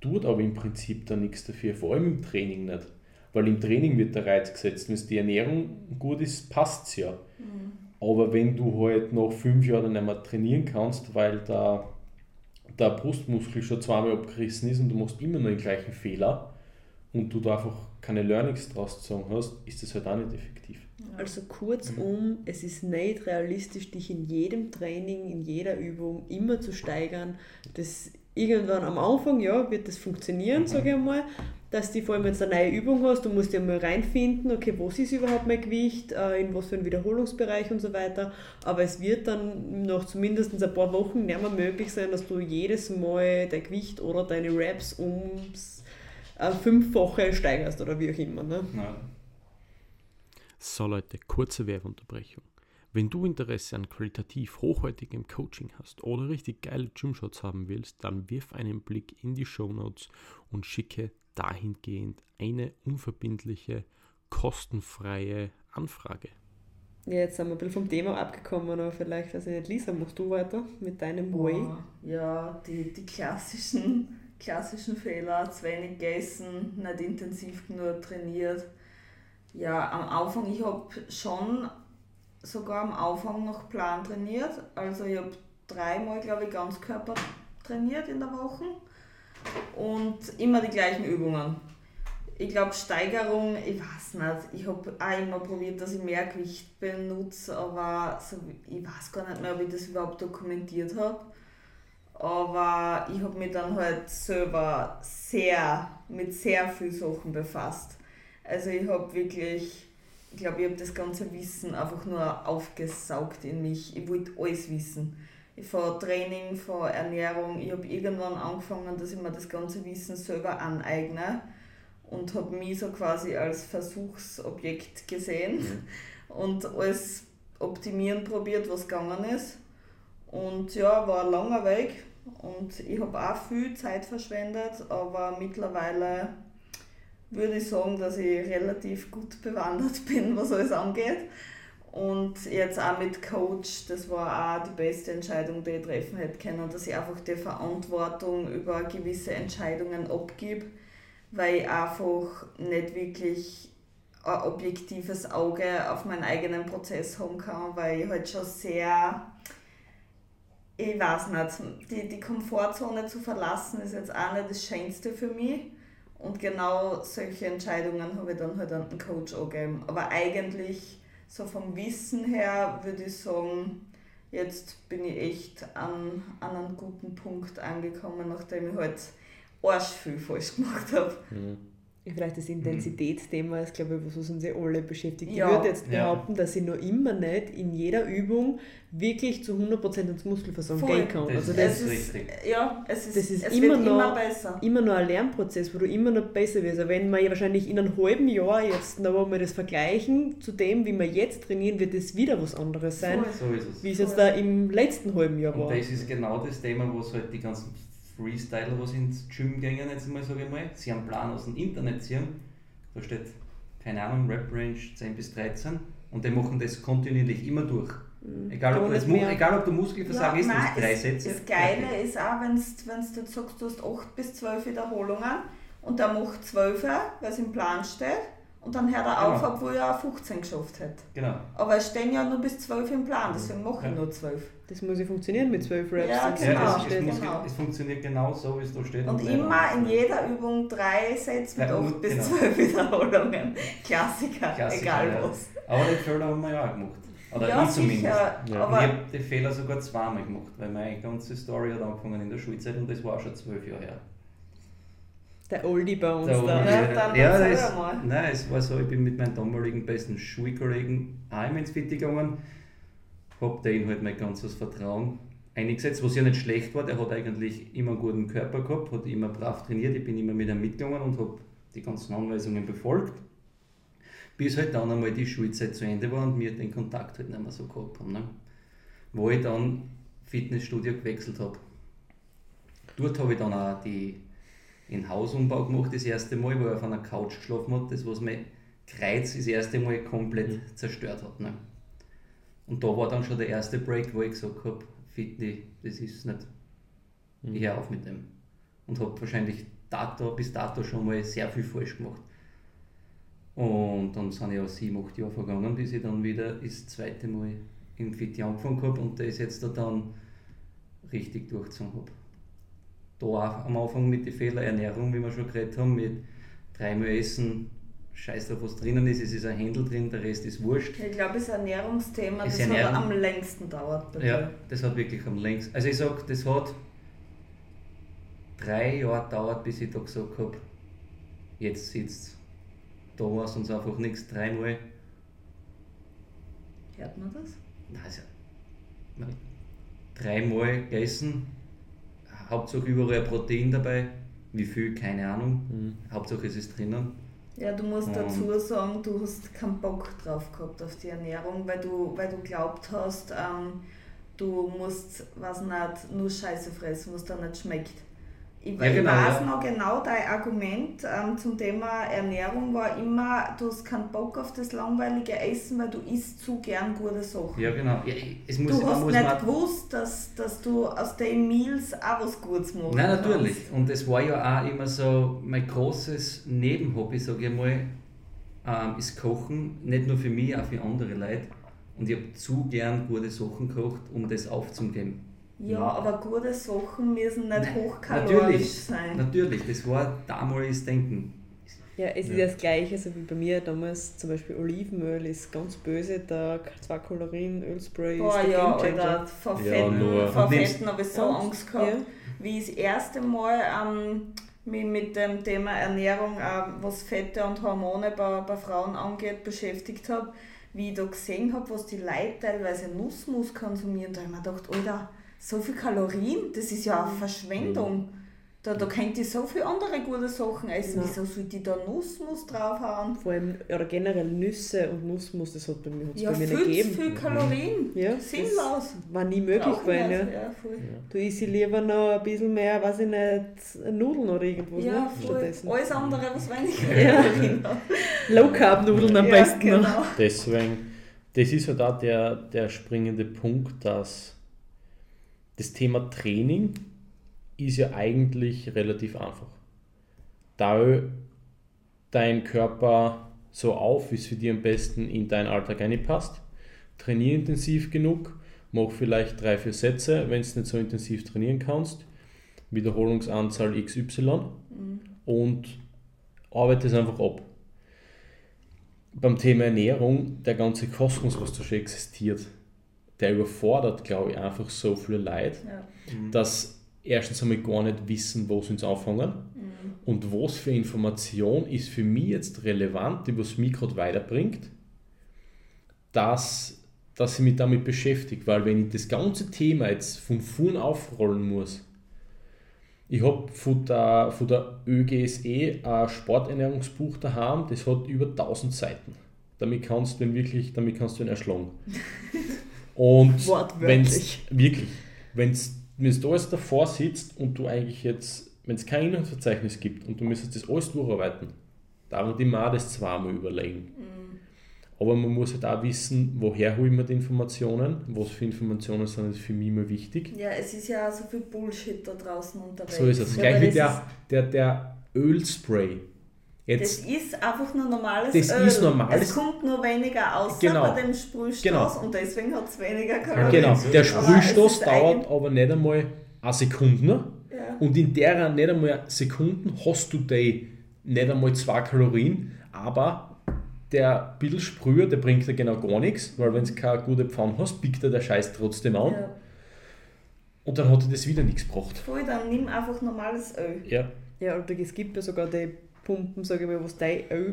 tut aber im Prinzip da nichts dafür, vor allem im Training nicht. Weil im Training wird der Reiz gesetzt. Wenn die Ernährung gut ist, passt es ja. Mhm. Aber wenn du halt nach fünf Jahren nicht mehr trainieren kannst, weil da der Brustmuskel schon zweimal abgerissen ist und du machst immer noch den gleichen Fehler und du da einfach keine Learnings draus gezogen hast, ist das halt auch nicht effektiv. Also kurzum, mhm. es ist nicht realistisch, dich in jedem Training, in jeder Übung immer zu steigern. Das irgendwann am Anfang, ja, wird das funktionieren, mhm. sage ich einmal, dass du vor allem jetzt eine neue Übung hast, du musst ja mal reinfinden, okay, was ist überhaupt mein Gewicht, äh, in was für einen Wiederholungsbereich und so weiter. Aber es wird dann noch zumindest ein paar Wochen nicht mehr möglich sein, dass du jedes Mal dein Gewicht oder deine Raps ums äh, Fünffache steigerst oder wie auch immer. Ne? Ja. So Leute, kurze Werbeunterbrechung. Wenn du Interesse an qualitativ hochwertigem Coaching hast oder richtig geile Gymshots haben willst, dann wirf einen Blick in die Show Notes und schicke dahingehend eine unverbindliche, kostenfreie Anfrage. Ja, jetzt sind wir ein bisschen vom Thema abgekommen, aber vielleicht, also nicht, Lisa, machst du weiter mit deinem Way? Ja, die, die klassischen, klassischen Fehler, zu wenig gegessen, nicht intensiv genug trainiert. Ja, am Anfang, ich habe schon sogar am Anfang noch Plan trainiert. Also ich habe dreimal, glaube ich, Ganzkörper trainiert in der Woche und immer die gleichen Übungen. Ich glaube, Steigerung, ich weiß nicht, ich habe auch immer probiert, dass ich mehr Gewicht benutze, aber so, ich weiß gar nicht mehr, ob ich das überhaupt dokumentiert habe. Aber ich habe mich dann halt selber sehr mit sehr vielen Sachen befasst. Also ich habe wirklich ich glaube, ich habe das ganze Wissen einfach nur aufgesaugt in mich. Ich wollte alles wissen. Von Training, von Ernährung. Ich habe irgendwann angefangen, dass ich mir das ganze Wissen selber aneigne und habe mich so quasi als Versuchsobjekt gesehen mhm. und alles optimieren probiert, was gegangen ist. Und ja, war ein langer Weg und ich habe auch viel Zeit verschwendet, aber mittlerweile würde ich sagen, dass ich relativ gut bewandert bin, was alles angeht. Und jetzt auch mit Coach, das war auch die beste Entscheidung, die ich treffen hätte können, dass ich einfach die Verantwortung über gewisse Entscheidungen abgebe, weil ich einfach nicht wirklich ein objektives Auge auf meinen eigenen Prozess haben kann, weil ich halt schon sehr, ich weiß nicht, die, die Komfortzone zu verlassen ist jetzt auch nicht das Schönste für mich und genau solche Entscheidungen habe ich dann halt an den Coach angegeben. Aber eigentlich, so vom Wissen her, würde ich sagen, jetzt bin ich echt an, an einen guten Punkt angekommen, nachdem ich halt arsch viel falsch gemacht habe. Mhm vielleicht das Intensitätsthema ist, glaube ich, was uns ja alle beschäftigt. Ja. Ich würde jetzt behaupten, ja. dass ich noch immer nicht in jeder Übung wirklich zu 100% ins Muskelversagen gehen kann. Das, also das, ist richtig. Ja, es ist, das ist es immer, noch, immer, besser. immer noch ein Lernprozess, wo du immer noch besser wirst. Also wenn wir ja wahrscheinlich in einem halben Jahr jetzt noch einmal das vergleichen zu dem, wie wir jetzt trainieren, wird es wieder was anderes sein, so ist es. wie es jetzt da im letzten halben Jahr war. Und das ist genau das Thema, wo es halt die ganzen Freestyler, was ins Gym gehen, jetzt mal sage ich mal, sie haben einen Plan aus dem Internet ziehen, da steht, keine Ahnung, Rap Range 10 bis 13 und die machen das kontinuierlich immer durch. Mhm. Egal ob, das, egal ob du Muskelversagen ja, ist, nein, drei es, Sätze. Das Geile ja. ist auch, wenn du sagst, du hast 8 bis 12 Wiederholungen und der macht 12, weil es im Plan steht und dann hört er genau. auf, obwohl er 15 geschafft hat. Genau. Aber es stehen ja nur bis 12 im Plan, deswegen mache ich nur 12. Das muss ja funktionieren mit 12 Raps. Ja, genau. Ja, es, es, muss, genau. es, funktioniert genau so, wie es da steht. Und, und immer in jeder Übung drei Sätze mit ja, 8 bis genau. 12 Wiederholungen. Klassiker, Klassiker egal ja. was. Aber den Fehler haben wir ja auch gemacht. Oder ja, ich zumindest. Ja. ich habe den Fehler sogar zweimal gemacht, weil meine ganze Story hat angefangen in der Schulzeit und das war schon zwölf Jahre her. Der Oldie bei uns der da. Ja, dann ja, das, nein, es war so, ich bin mit meinem damaligen besten Schulkollegen auch ins Fit gegangen, habe den halt mein ganzes Vertrauen eingesetzt, was ja nicht schlecht war, der hat eigentlich immer einen guten Körper gehabt, hat immer brav trainiert, ich bin immer mit ihm mitgegangen und habe die ganzen Anweisungen befolgt, bis halt dann einmal die Schulzeit zu Ende war und wir den Kontakt halt nicht mehr so gehabt haben. Ne? Wo ich dann Fitnessstudio gewechselt habe. Dort habe ich dann auch die in Hausumbau gemacht, das erste Mal, wo er auf einer Couch geschlafen hat, das was mein Kreuz das erste Mal komplett mhm. zerstört hat. Ne? Und da war dann schon der erste Break, wo ich gesagt habe, Fitness, das ist nicht, mhm. ich höre auf mit dem. Und habe wahrscheinlich dato, bis dato schon mal sehr viel falsch gemacht. Und dann sind ja sieben, acht Jahre vergangen, bis ich dann wieder das zweite Mal im Fit angefangen habe und das jetzt da dann richtig durchgezogen habe da auch am Anfang mit der Fehlerernährung, wie wir schon geredet haben, mit dreimal Essen, scheiß drauf, was drinnen ist, es ist ein Händel drin, der Rest ist wurscht. Ich glaube, das Ernährungsthema, das Ernährung, hat am längsten dauert bei Ja, das hat wirklich am längsten. Also ich sage, das hat drei Jahre dauert, bis ich da gesagt habe, jetzt sitzt Da war es uns einfach nichts, dreimal. Hört man das? Nein, also, dreimal gegessen, Hauptsache überall Protein dabei, wie viel, keine Ahnung, mhm. Hauptsache es ist drinnen. Ja, du musst und dazu sagen, du hast keinen Bock drauf gehabt auf die Ernährung, weil du, weil du glaubt hast, ähm, du musst, was nicht, nur Scheiße fressen, was dir nicht schmeckt. Ich, ja, genau, weiß ja. noch genau, dein Argument ähm, zum Thema Ernährung war immer, du hast keinen Bock auf das langweilige Essen, weil du isst zu gern gute Sachen. Ja, genau. Ja, es muss, du hast muss nicht gewusst, dass, dass du aus den Meals auch was Gutes machst. Nein, natürlich. Kannst. Und es war ja auch immer so mein großes Nebenhobby, sage ich mal, ähm, ist Kochen. Nicht nur für mich, auch für andere Leute. Und ich habe zu gern gute Sachen gekocht, um das aufzugeben. Ja, aber gute Sachen müssen nicht hochkalorisch natürlich, sein. Natürlich, das war damaliges Denken. Ja, es ist das Gleiche, so wie bei mir damals zum Beispiel Olivenöl ist ganz böse, da zwei Kalorien, Ölspray Boah, ist der ja, Alter, vor Fetten, ja, vor Fetten habe ich so Angst gehabt, ja. wie ich das erste Mal ähm, mich mit dem Thema Ernährung, äh, was Fette und Hormone bei, bei Frauen angeht, beschäftigt habe, wie ich da gesehen habe, was die Leute teilweise Nussmus konsumieren, da habe ich mir gedacht, Alter, so viel Kalorien, das ist ja eine Verschwendung. Da, da könnt ihr so viele andere gute Sachen essen. Ja. Wieso sollte ich da Nussmus draufhauen? Vor allem, oder generell Nüsse und Nussmus, das hat bei mir, ja, bei mir nicht gegeben. viel Kalorien. Ja, Sinnlos. War nie möglich gewesen. Ja. Ja, Du isst lieber noch ein bisschen mehr, weiß ich nicht, Nudeln oder irgendwas. Ja, ne? Stattdessen. Alles andere, was weniger ja. Low Carb Nudeln am besten. Genau. Deswegen, das ist halt auch der, der springende Punkt, dass das Thema Training ist ja eigentlich relativ einfach. Da dein Körper so auf, wie es für dich am besten in deinen Alltag passt. Trainier intensiv genug, mach vielleicht drei, vier Sätze, wenn du nicht so intensiv trainieren kannst. Wiederholungsanzahl XY mhm. und arbeite es einfach ab. Beim Thema Ernährung, der ganze Kosmos, was da schon existiert, der überfordert, glaube ich, einfach so viele Leute, ja. mhm. dass erstens einmal gar nicht wissen, wo sie uns anfangen mhm. und was für Information ist für mich jetzt relevant, die was mich gerade weiterbringt, dass, dass ich mich damit beschäftige. Weil wenn ich das ganze Thema jetzt von vorn aufrollen muss, ich habe von der, von der ÖGSE ein Sporternährungsbuch daheim, das hat über 1000 Seiten. Damit kannst du ihn wirklich, damit kannst du ihn erschlagen. Und wenn es wirklich, wenn es da alles davor sitzt und du eigentlich jetzt, wenn es kein Inhaltsverzeichnis gibt und du müsstest das alles durcharbeiten, da würde ich mir das zweimal überlegen. Mhm. Aber man muss halt auch wissen, woher holen wir die Informationen, was für Informationen sind für mich immer wichtig. Ja, es ist ja auch so viel Bullshit da draußen unterwegs. So ist es. Ja, Gleich wie der, der, der Ölspray Jetzt, das ist einfach nur normales das Öl. Ist normales, es kommt nur weniger aus genau, bei dem Sprühstoß genau. und deswegen hat es weniger Kalorien. Genau, der Sprühstoß dauert aber nicht einmal eine Sekunde ja. und in der nicht einmal Sekunden hast du die nicht einmal zwei Kalorien, aber der Bildelsprüher, der bringt dir genau gar nichts, weil wenn du keine gute Pfanne hast, biegt er der Scheiß trotzdem an. Ja. Und dann hat er das wieder nichts gebracht. Voll, dann nimm einfach normales Öl. Ja. Ja, oder es gibt ja sogar die Pumpen, sage ich mal, was du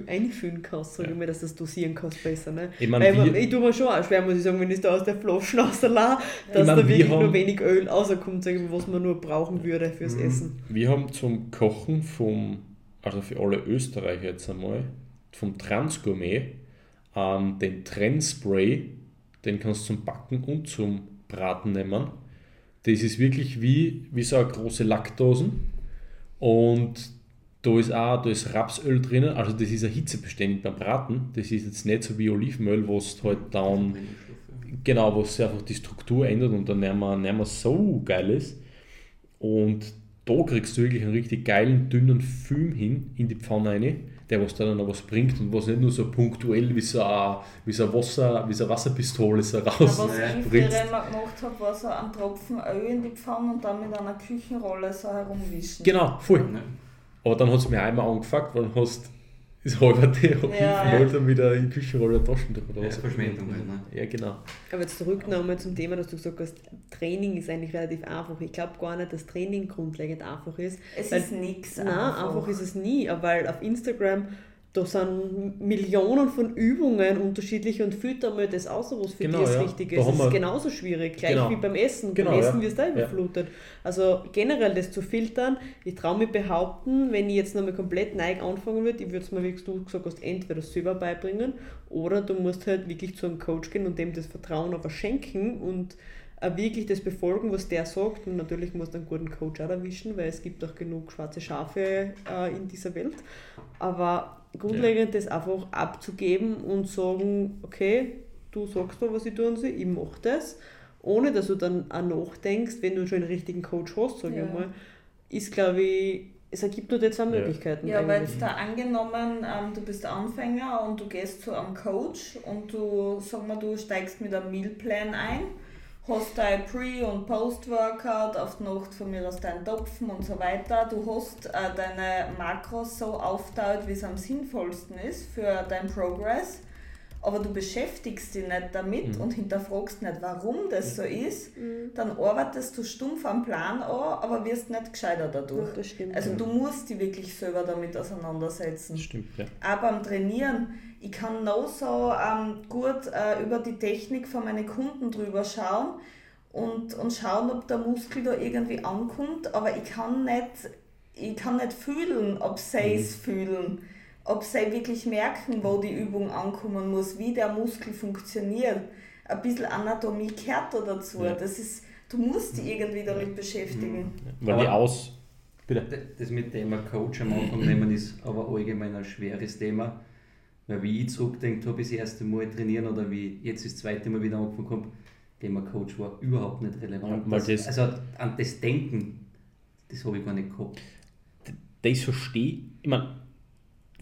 einfüllen kannst, sage ja. ich mal, dass du das dosieren kannst besser. Ne? Ich, mein, Weil, ich tue mir schon auch schwer, muss ich sagen, wenn ich da aus der Flasche rauslasse, dass ich mein, da wirklich nur wenig Öl rauskommt, sage ich mal, was man nur brauchen würde fürs mhm. Essen. Wir haben zum Kochen vom, also für alle Österreicher jetzt einmal, vom Transgourmet ähm, den Trendspray, den kannst du zum Backen und zum Braten nehmen. Das ist wirklich wie, wie so eine große Lackdosen und da ist auch da ist Rapsöl drinnen, also das ist ein hitzebeständig beim Braten. Das ist jetzt nicht so wie Olivenöl, wo es halt dann genau, wo es einfach die Struktur ändert und dann nicht mehr, nicht mehr so geil ist. Und da kriegst du wirklich einen richtig geilen, dünnen Film hin in die Pfanne rein, der was dann noch was bringt und was nicht nur so punktuell wie so eine, wie so eine, Wasser, wie so eine Wasserpistole so raus. Ja, was ich früher immer gemacht habe, war so ein Tropfen Öl in die Pfanne und dann mit einer Küchenrolle so herumwischen. Genau, voll. Aber dann hat es mir einmal angefangen, weil du hast ist halber Tee, ja. dann wieder in die Küche rollen, Taschentuch oder was. Ja, Verschwendung halt, ne? Ja, genau. Aber jetzt zurück nochmal zum Thema, dass du gesagt hast, Training ist eigentlich relativ einfach. Ich glaube gar nicht, dass Training grundlegend einfach ist. Es ist nichts einfach. Nein, einfach ist es nie, weil auf Instagram da sind Millionen von Übungen unterschiedlich und filtern wir das aus, was für genau, dich das ja. richtig ist. Das ist genauso schwierig, gleich genau. wie beim Essen. Genau, beim Essen ja. wirst du auch überflutet. Ja. Also generell das zu filtern, ich traue mir behaupten, wenn ich jetzt nochmal komplett neu anfangen würde, ich würde es mir, wie du gesagt hast, entweder selber beibringen oder du musst halt wirklich zu einem Coach gehen und dem das Vertrauen aber schenken und wirklich das befolgen, was der sagt. Und natürlich muss du einen guten Coach auch erwischen, weil es gibt auch genug schwarze Schafe äh, in dieser Welt. Aber grundlegend ja. das einfach abzugeben und sagen, okay, du sagst da, was ich tun soll, ich mache das, ohne dass du dann auch nachdenkst, wenn du schon einen richtigen Coach hast, sage ja. ich mal, ist, glaube ich, es ergibt nur die zwei Möglichkeiten. Ja, weil jetzt da angenommen, ähm, du bist Anfänger und du gehst zu einem Coach und du, sag mal, du steigst mit einem Mealplan ein hast dein Pre- und Post-Workout, auf die Nacht von mir aus deinen Topfen und so weiter. Du hast äh, deine Makros so aufgeteilt, wie es am sinnvollsten ist für deinen Progress. Aber du beschäftigst dich nicht damit mhm. und hinterfragst nicht, warum das so ist, mhm. dann arbeitest du stumpf am Plan an, aber wirst nicht gescheiter dadurch. Ja, stimmt, also du musst dich wirklich selber damit auseinandersetzen. Das stimmt, ja. Auch beim Trainieren ich kann noch so ähm, gut äh, über die Technik von meinen Kunden drüber schauen und, und schauen, ob der Muskel da irgendwie ankommt, aber ich kann nicht, ich kann nicht fühlen, ob sie mhm. es fühlen, ob sie wirklich merken, wo die Übung ankommen muss, wie der Muskel funktioniert. Ein bisschen Anatomie gehört da dazu. Ja. Das ist, du musst dich irgendwie damit beschäftigen. Mhm. Weil die aus. Bitte. Das mit dem Coach am Anfang nehmen ist aber allgemein ein schweres Thema weil wie ich zurückdenkt habe, das erste Mal trainieren oder wie jetzt das zweite Mal wieder angefangen habe, Thema Coach war überhaupt nicht relevant. Ja, das, also an das Denken, das habe ich gar nicht gehabt. Das verstehe ich, meine,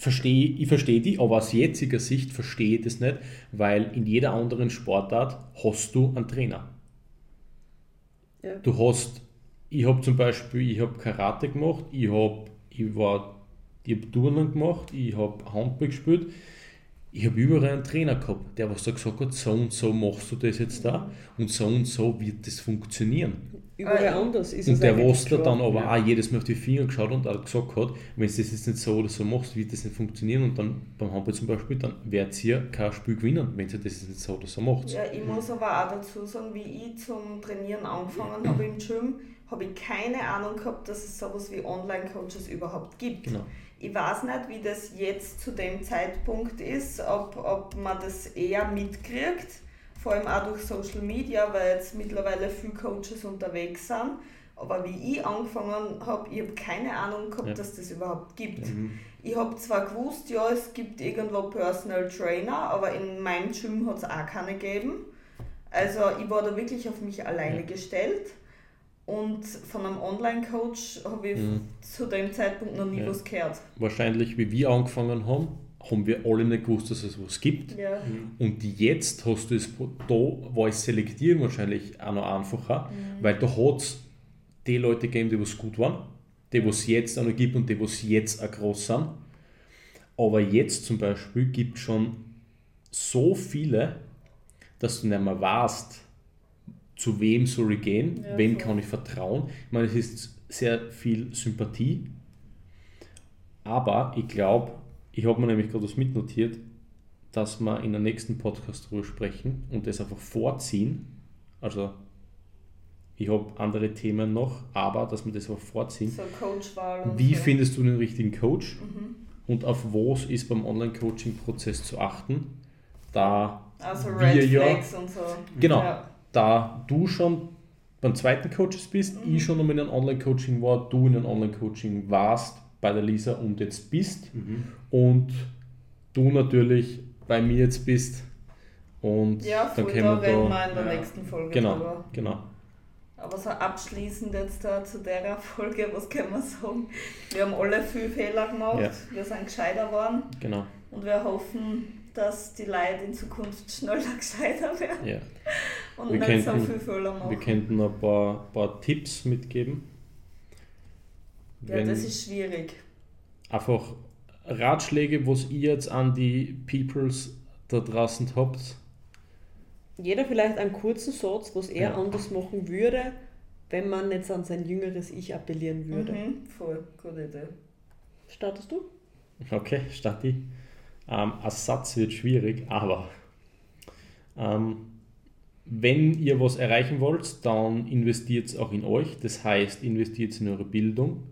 verstehe, ich verstehe die, aber aus jetziger Sicht verstehe ich das nicht, weil in jeder anderen Sportart hast du einen Trainer. Ja. Du hast, ich habe zum Beispiel, ich habe Karate gemacht, ich habe, ich war, ich habe Turnen gemacht, ich habe Handball gespielt, ich habe überall einen Trainer gehabt, der was so gesagt hat, so und so machst du das jetzt da und so und so wird das funktionieren. Überall ah, anders ist Und der, was da dann aber ja. auch jedes Mal auf die Finger geschaut und auch gesagt hat, wenn du das jetzt nicht so oder so machst, wird das nicht funktionieren und dann beim Handball zum Beispiel, dann werdet ihr kein Spiel gewinnen, wenn ihr das jetzt nicht so oder so macht. Ja, ich muss aber auch dazu sagen, wie ich zum Trainieren angefangen habe im Gym, habe ich keine Ahnung gehabt, dass es sowas wie Online-Coaches überhaupt gibt. Genau. Ich weiß nicht, wie das jetzt zu dem Zeitpunkt ist, ob, ob man das eher mitkriegt, vor allem auch durch Social Media, weil jetzt mittlerweile viele Coaches unterwegs sind. Aber wie ich angefangen habe, ich habe keine Ahnung gehabt, ja. dass das überhaupt gibt. Mhm. Ich habe zwar gewusst, ja, es gibt irgendwo Personal Trainer, aber in meinem Gym hat es auch keine gegeben. Also ich war da wirklich auf mich alleine ja. gestellt. Und von einem Online-Coach habe ich mhm. zu dem Zeitpunkt noch nie ja. was gehört. Wahrscheinlich, wie wir angefangen haben, haben wir alle nicht gewusst, dass es was gibt. Ja. Mhm. Und jetzt hast du es, da war es selektieren wahrscheinlich auch noch einfacher, mhm. weil da hat es die Leute gegeben, die was gut waren, die was jetzt auch noch gibt und die was jetzt auch groß sind. Aber jetzt zum Beispiel gibt es schon so viele, dass du nicht mehr weißt, zu wem soll ich gehen, ja, wem voll. kann ich vertrauen. Ich meine, es ist sehr viel Sympathie, aber ich glaube, ich habe mir nämlich gerade was mitnotiert, dass wir in der nächsten Podcast darüber sprechen und das einfach vorziehen. Also ich habe andere Themen noch, aber dass wir das einfach vorziehen. So Coachwahl. Wie so. findest du den richtigen Coach mhm. und auf was ist beim Online-Coaching-Prozess zu achten? Da also Red Flags ja, und so. Genau. Ja da du schon beim zweiten Coaches bist, mhm. ich schon einmal in einem Online-Coaching war, du in einem Online-Coaching warst bei der Lisa und jetzt bist mhm. und du natürlich bei mir jetzt bist und ja, dann können wir da reden wir in der ja. nächsten Folge genau, drüber. Genau. Aber so abschließend jetzt da zu der Folge, was können wir sagen? Wir haben alle viel Fehler gemacht, ja. wir sind gescheiter geworden genau. und wir hoffen, dass die Leute in Zukunft schneller gescheiter werden ja. und wir nicht könnten, so viel Fehler machen. Wir könnten ein paar, paar Tipps mitgeben. Ja, das ist schwierig. Einfach Ratschläge, was ihr jetzt an die Peoples da draußen habt? Jeder vielleicht einen kurzen Satz, was er ja. anders machen würde, wenn man jetzt an sein jüngeres Ich appellieren würde. Mhm, voll, gute Idee. Startest du? Okay, starte ich. Ähm, ein Satz wird schwierig, aber ähm, wenn ihr was erreichen wollt, dann investiert es auch in euch. Das heißt, investiert in eure Bildung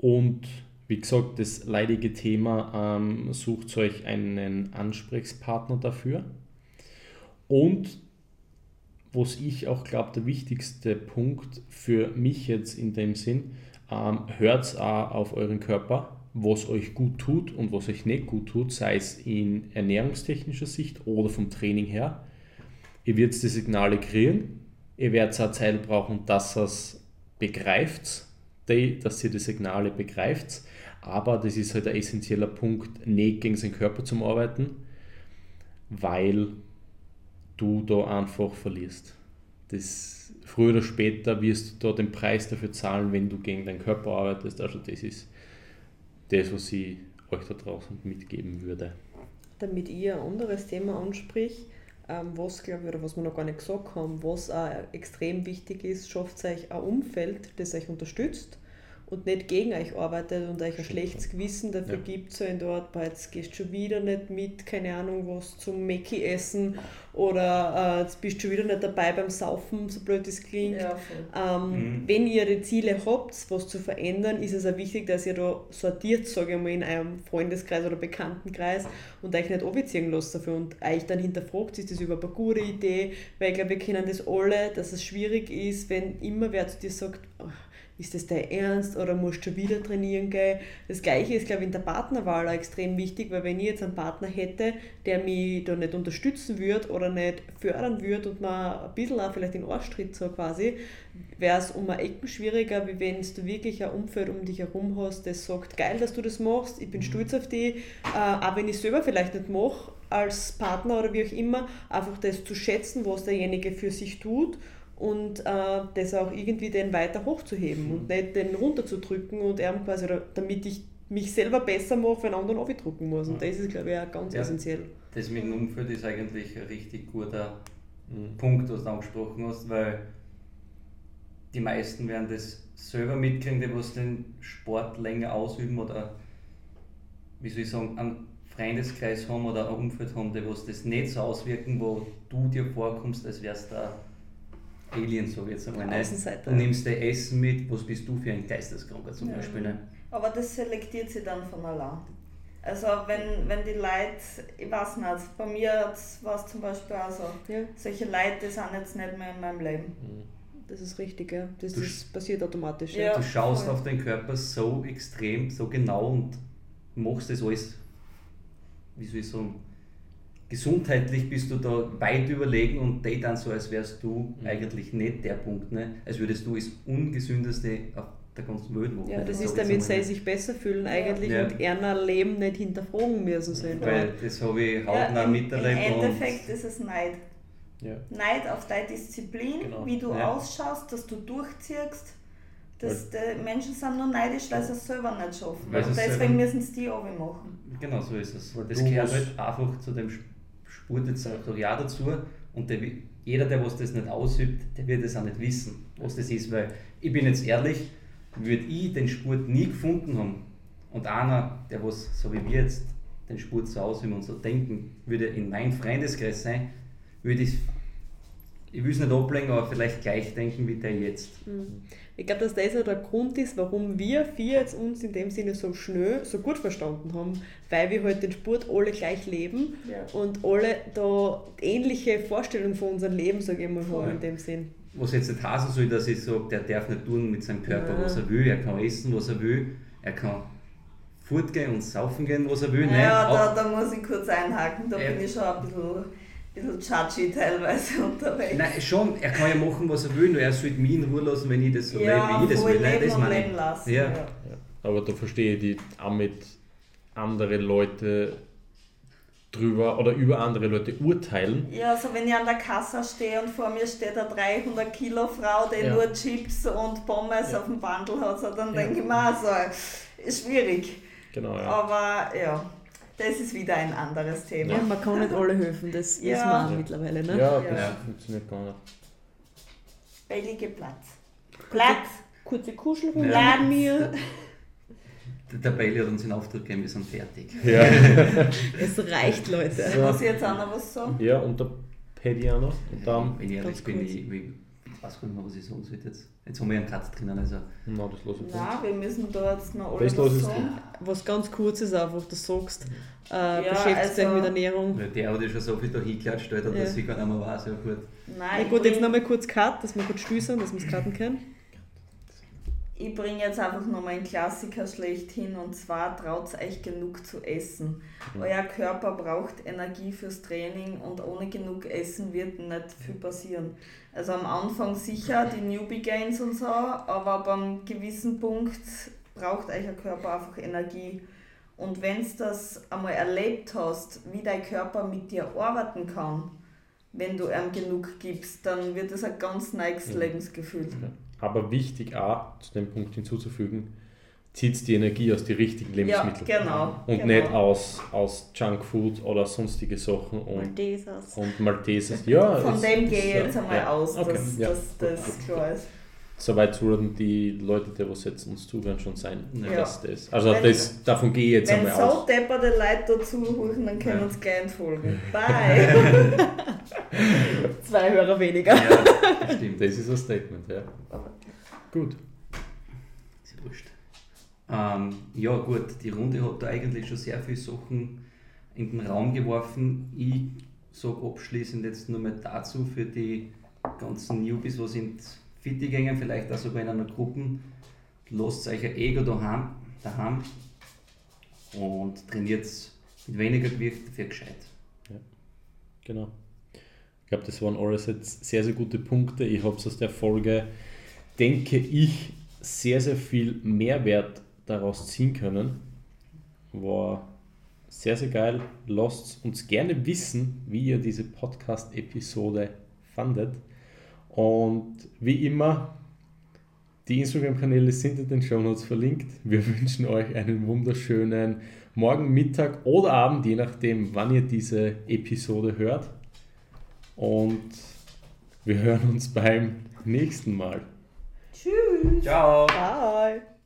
und wie gesagt, das leidige Thema, ähm, sucht euch einen Ansprechpartner dafür. Und was ich auch glaube, der wichtigste Punkt für mich jetzt in dem Sinn, ähm, hört auch auf euren Körper, was euch gut tut und was euch nicht gut tut, sei es in ernährungstechnischer Sicht oder vom Training her. Ihr werdet die Signale kriegen, ihr werdet auch Zeit brauchen, dass ihr es begreift, dass ihr die Signale begreift aber das ist halt ein essentieller Punkt, nicht gegen seinen Körper zu arbeiten, weil du da einfach verlierst. Das, früher oder später wirst du da den Preis dafür zahlen, wenn du gegen deinen Körper arbeitest. Also das ist das, was ich euch da draußen mitgeben würde. Damit ihr ein anderes Thema anspricht, was glaube ich, oder was wir noch gar nicht gesagt haben, was auch extrem wichtig ist, schafft euch ein Umfeld, das euch unterstützt und nicht gegen euch arbeitet und euch ein schlechtes Gewissen dafür ja. gibt, so in dort, boah, jetzt gehst du schon wieder nicht mit, keine Ahnung, was zum Mäcki essen oder äh, jetzt bist du schon wieder nicht dabei beim Saufen, so blöd es klingt. Ja, ähm, mhm. Wenn ihr die Ziele habt, was zu verändern, ist es auch wichtig, dass ihr da sortiert, sage ich mal, in eurem Freundeskreis oder Bekanntenkreis und euch nicht anziehen lasst dafür und euch dann hinterfragt, ist das überhaupt eine gute Idee, weil ich glaube, wir kennen das alle, dass es schwierig ist, wenn immer wer zu dir sagt, oh, ist das dein Ernst oder musst du wieder trainieren gehen? Das gleiche ist, glaube ich, in der Partnerwahl auch extrem wichtig, weil wenn ich jetzt einen Partner hätte, der mich da nicht unterstützen würde oder nicht fördern würde und man ein bisschen auch vielleicht den Arsch tritt, so quasi, wäre es um ein Ecken schwieriger, wie wenn du wirklich ein Umfeld um dich herum hast, das sagt, geil, dass du das machst, ich bin mhm. stolz auf dich, äh, auch wenn ich es selber vielleicht nicht mache, als Partner oder wie auch immer, einfach das zu schätzen, was derjenige für sich tut und äh, das auch irgendwie den weiter hochzuheben mhm. und nicht den runterzudrücken und er quasi, damit ich mich selber besser mache, wenn anderen aufdrucken muss. Und das ist, glaube ich, auch ganz ja, essentiell. Das mit dem Umfeld ist eigentlich ein richtig guter mhm. Punkt, was du angesprochen hast, weil die meisten werden das selber mitkriegen, die was den Sport länger ausüben oder wie soll ich sagen, einen Freundeskreis haben oder ein Umfeld haben, die was das nicht so auswirken, wo du dir vorkommst, als wärst du Alien, so jetzt einmal. Ne? Du nimmst dein Essen mit, was bist du für ein Geisteskranker zum ja. Beispiel. Ne? Aber das selektiert sich dann von allein. Also wenn, wenn die Leute, ich weiß nicht, bei mir war es zum Beispiel auch so, ja. solche Leute sind jetzt nicht mehr in meinem Leben. Mhm. Das ist richtig, ja. Das ist, passiert automatisch. Ja. Du schaust voll. auf deinen Körper so extrem, so genau und machst das alles, wie soll ich sagen, gesundheitlich bist du da weit überlegen und die dann so, als wärst du mhm. eigentlich nicht der Punkt, ne? als würdest du das ungesündeste auf der ganzen Welt machen. Ja, das ist damit sie sich besser fühlen eigentlich ja. und ihr Leben nicht hinterfragen müssen. Sein. Weil das habe ich hautnah ja, miterlebt. Im Endeffekt ist es Neid. Ja. Neid auf deine Disziplin, genau. wie du ja. ausschaust, dass du durchziehst. Das, die Menschen sind nur neidisch, weil sie es selber nicht schaffen. Weil und deswegen müssen sie die auch machen. Genau so ist es. Das gehört halt einfach zu dem Sport jetzt auch ja dazu. Und der, jeder, der was das nicht ausübt, der wird es auch nicht wissen, was das ist, weil ich bin jetzt ehrlich, würde ich den Sport nie gefunden haben und einer, der was, so wie wir jetzt den Sport so ausüben und so denken, würde in meinem Freundeskreis sein, würde ich, ich will es nicht ablegen, aber vielleicht gleich denken wie der jetzt. Mhm. Ich glaube, dass das auch der Grund ist, warum wir vier jetzt uns in dem Sinne so schnell, so gut verstanden haben, weil wir halt den Sport alle gleich leben ja. und alle da ähnliche Vorstellungen von unserem Leben, sage ich mal, haben in dem Sinn. Was jetzt nicht heißen soll, dass ich sage, der darf nicht tun mit seinem Körper, ja. was er will, er kann essen, was er will, er kann fortgehen und saufen gehen, was er will. Ja, da, da muss ich kurz einhaken, da bin ich schon ein bisschen bisschen judgy teilweise unterwegs. Nein, schon, er kann ja machen, was er will, nur er sollte mich in Ruhe lassen, wenn ich das so ja, lebe, wie ich das will. Nein, das meine ich. Lassen, ja. ja. Aber da verstehe ich die auch mit andere Leute drüber oder über andere Leute urteilen. Ja, also wenn ich an der Kasse stehe und vor mir steht eine 300 Kilo Frau, die ja. nur Chips und Pommes ja. auf dem Bundle hat, so, dann ja. denke ich mir auch so, ist schwierig. Genau, ja. Aber ja, das ist wieder ein anderes Thema. Ja, man kann nicht alle helfen, das ja. wir ja. mittlerweile. Ne? Ja, das ja. funktioniert gar nicht. Bellige Platz. Platz! Kurze Kuschelrunde ja. mir. Der Bailey hat uns den Auftrag gegeben, wir sind fertig. Ja. es reicht, Leute. So. Muss ich jetzt auch noch was sagen? Ja, und der Paddy auch noch. Und dann, Wenn ich ehrlich bin, ich, ich weiß gar nicht mehr, was ich sagen sollte jetzt. Jetzt haben wir einen Cut drinnen. Also. Nein, das lasse ich Nein, wir müssen da jetzt noch alles was sagen. Was ganz kurz ist einfach, du sagst, äh, ja, beschäftigt also, mit Ernährung. Ja, der hat ja schon so viel da hingeklatscht, dass ja. ich gar nicht mehr weiß. Ja, gut. Nein, ja, gut, jetzt nochmal kurz Cut, dass wir gut stößen, dass wir es cutten können ich bringe jetzt einfach nochmal einen Klassiker schlechthin und zwar traut euch genug zu essen. Mhm. Euer Körper braucht Energie fürs Training und ohne genug Essen wird nicht viel passieren. Also am Anfang sicher die Newbie Gains und so, aber beim gewissen Punkt braucht euer Körper einfach Energie. Und wenn du das einmal erlebt hast, wie dein Körper mit dir arbeiten kann, wenn du ihm genug gibst, dann wird das ein ganz neues mhm. Lebensgefühl. Mhm. Aber wichtig auch, zu dem Punkt hinzuzufügen, zieht die Energie aus den richtigen Lebensmitteln. Ja, genau. Und genau. nicht aus, aus Junkfood oder sonstige Sachen. Und Maltesers. Und Maltesers, ja. Von dem gehe ich jetzt einmal ja. aus, okay. dass, ja. dass das klar ist. Soweit sollten die Leute, die was jetzt uns zuhören, schon sein. Ja. Dass das, also wenn, das, davon gehe ich jetzt einmal aus. Wenn so depperte Leute dazu hören, dann können ja. uns gleich entfolgen. Bye! Zwei Hörer weniger. Ja, stimmt. Das ist ein Statement, ja. Gut. Ist wurscht. Ähm, ja gut, die Runde hat da eigentlich schon sehr viele Sachen in den Raum geworfen. Ich sage abschließend jetzt nur mal dazu für die ganzen Newbies, was sind Fitte gängen, vielleicht auch sogar in einer Gruppe. Lasst euch ein Ego daheim, daheim und trainiert mit weniger Gewicht für gescheit. Ja, genau. Ich glaube, das waren alles jetzt sehr, sehr gute Punkte. Ich habe es aus der Folge, denke ich, sehr, sehr viel Mehrwert daraus ziehen können. War sehr, sehr geil. Lasst uns gerne wissen, wie ihr diese Podcast-Episode fandet. Und wie immer, die Instagram-Kanäle sind in den Show Notes verlinkt. Wir wünschen euch einen wunderschönen Morgen, Mittag oder Abend, je nachdem, wann ihr diese Episode hört. Und wir hören uns beim nächsten Mal. Tschüss. Ciao. Ciao.